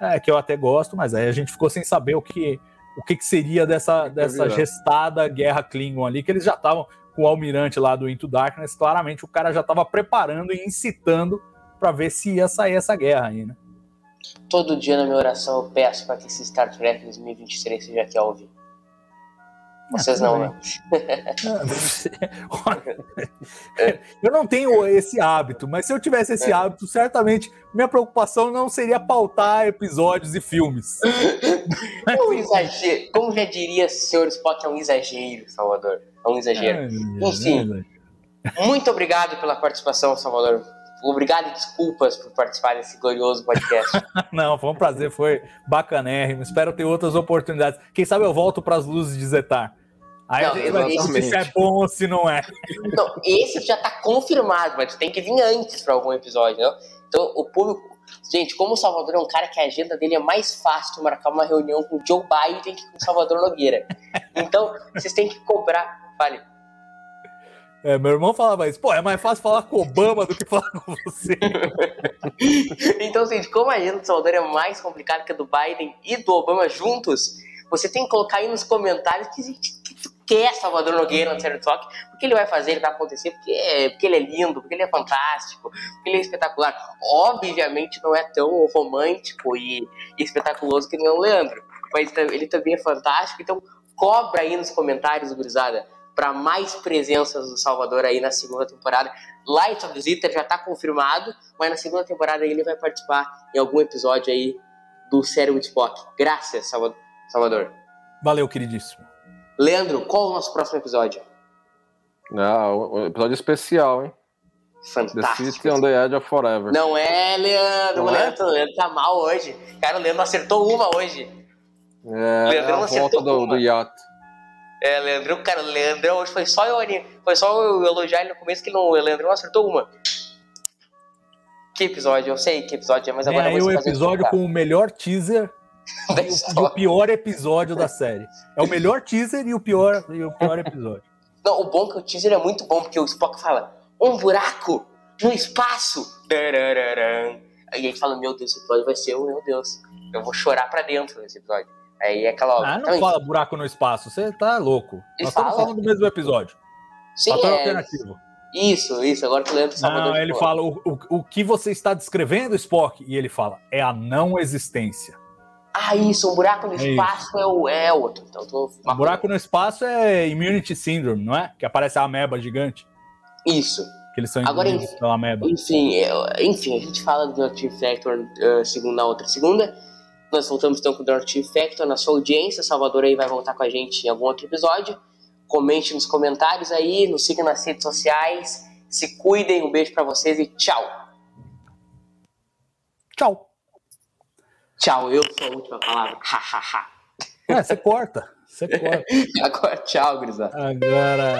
é, que eu até gosto, mas aí a gente ficou sem saber o que, o que, que seria dessa, dessa gestada guerra Klingon ali, que eles já estavam com o almirante lá do Into Darkness, claramente o cara já estava preparando e incitando para ver se ia sair essa guerra aí, né? Todo dia na minha oração eu peço para que esse Star Trek 2023 seja Kelvin. Vocês tudo não, né? eu não tenho esse hábito, mas se eu tivesse esse É. hábito, certamente minha preocupação não seria pautar episódios e filmes. É um exagero. Como já diria o senhor Spock, é um exagero, Salvador. É um exagero. Enfim. Muito obrigado pela participação, Salvador. Obrigado e desculpas por participar desse glorioso podcast. Não, foi um prazer, foi bacanérrimo. Espero ter outras oportunidades. Quem sabe eu volto para as luzes de Zetar. Aí Não, a gente vai se é bom ou se não é. Não, esse já tá confirmado, mas tem que vir antes pra algum episódio, né? Então, o público. Gente, como o Salvador é um cara que a agenda dele é mais fácil marcar uma reunião com o Joe Biden que com o Salvador Nogueira. Então, vocês têm que cobrar. Fale. É, meu irmão falava isso. Pô, é mais fácil falar com Obama do que falar com você. Então, gente, como a agenda do Salvador é mais complicada que a do Biden e do Obama juntos, você tem que colocar aí nos comentários que, gente, quer Salvador Nogueira no Sério Talk, porque ele vai fazer, ele vai acontecer, porque, é- porque ele é lindo, porque ele é fantástico, porque ele é espetacular. Obviamente não é tão romântico e, espetaculoso que nem o Leandro, mas ele também é fantástico, então cobra aí nos comentários, gurizada, para mais presenças do Salvador aí na segunda temporada. Light of the Zither já tá confirmado, mas na segunda temporada ele vai participar em algum episódio aí do Sério Spock. Graças, Salva- Salvador. Valeu, queridíssimo. Leandro, qual o nosso próximo episódio? Não, um episódio especial, hein? The Fantástico. City on the Edge of Forever. Não é, Leandro. Não o é? Leandro, o Leandro tá mal hoje. Cara, o Leandro acertou uma hoje. É, Leandrão a volta acertou do, uma. do iate. É, Leandrão, cara, o Leandrão hoje foi só eu, foi só eu elogiar ele no começo que não, o Leandrão acertou uma. Que episódio? Eu sei que episódio é, mas Vem agora aí eu o vou fazer episódio com o melhor teaser e o, pior episódio da série. É o melhor teaser e o pior, e o pior episódio. Não, o bom é que o teaser é muito bom, porque o Spock fala, um buraco no espaço. Aí a gente fala, meu Deus, esse episódio vai ser, meu Deus, eu vou chorar pra dentro nesse episódio. Aí é aquela hora. Ah, não fala buraco no espaço, você tá louco. Ele Nós estamos fala. falando do mesmo episódio. Sim, Fator é, alternativo. isso, isso, agora que o Leandro Salvador Não, ele fala, o, o, o que você está descrevendo, Spock? E ele fala, é a não existência. Ah, isso, um buraco no É espaço é, o, é outro. Então, tô, O buraco no espaço é Immunity Syndrome, não é? Que aparece a ameba gigante, Isso. que eles são Agora, engolidos pela ameba. Enfim, eu- enfim, a gente fala do Active Factor uh, segunda, outra segunda. Nós voltamos então com o Dorothy Factor na sua audiência. Salvador aí vai voltar com a gente em algum outro episódio. Comente nos comentários aí, nos siga nas redes sociais. Se cuidem, um beijo para vocês e tchau. Tchau. Tchau, eu sou a última palavra. é, você corta. Você corta. Agora, tchau, Grisado. Agora.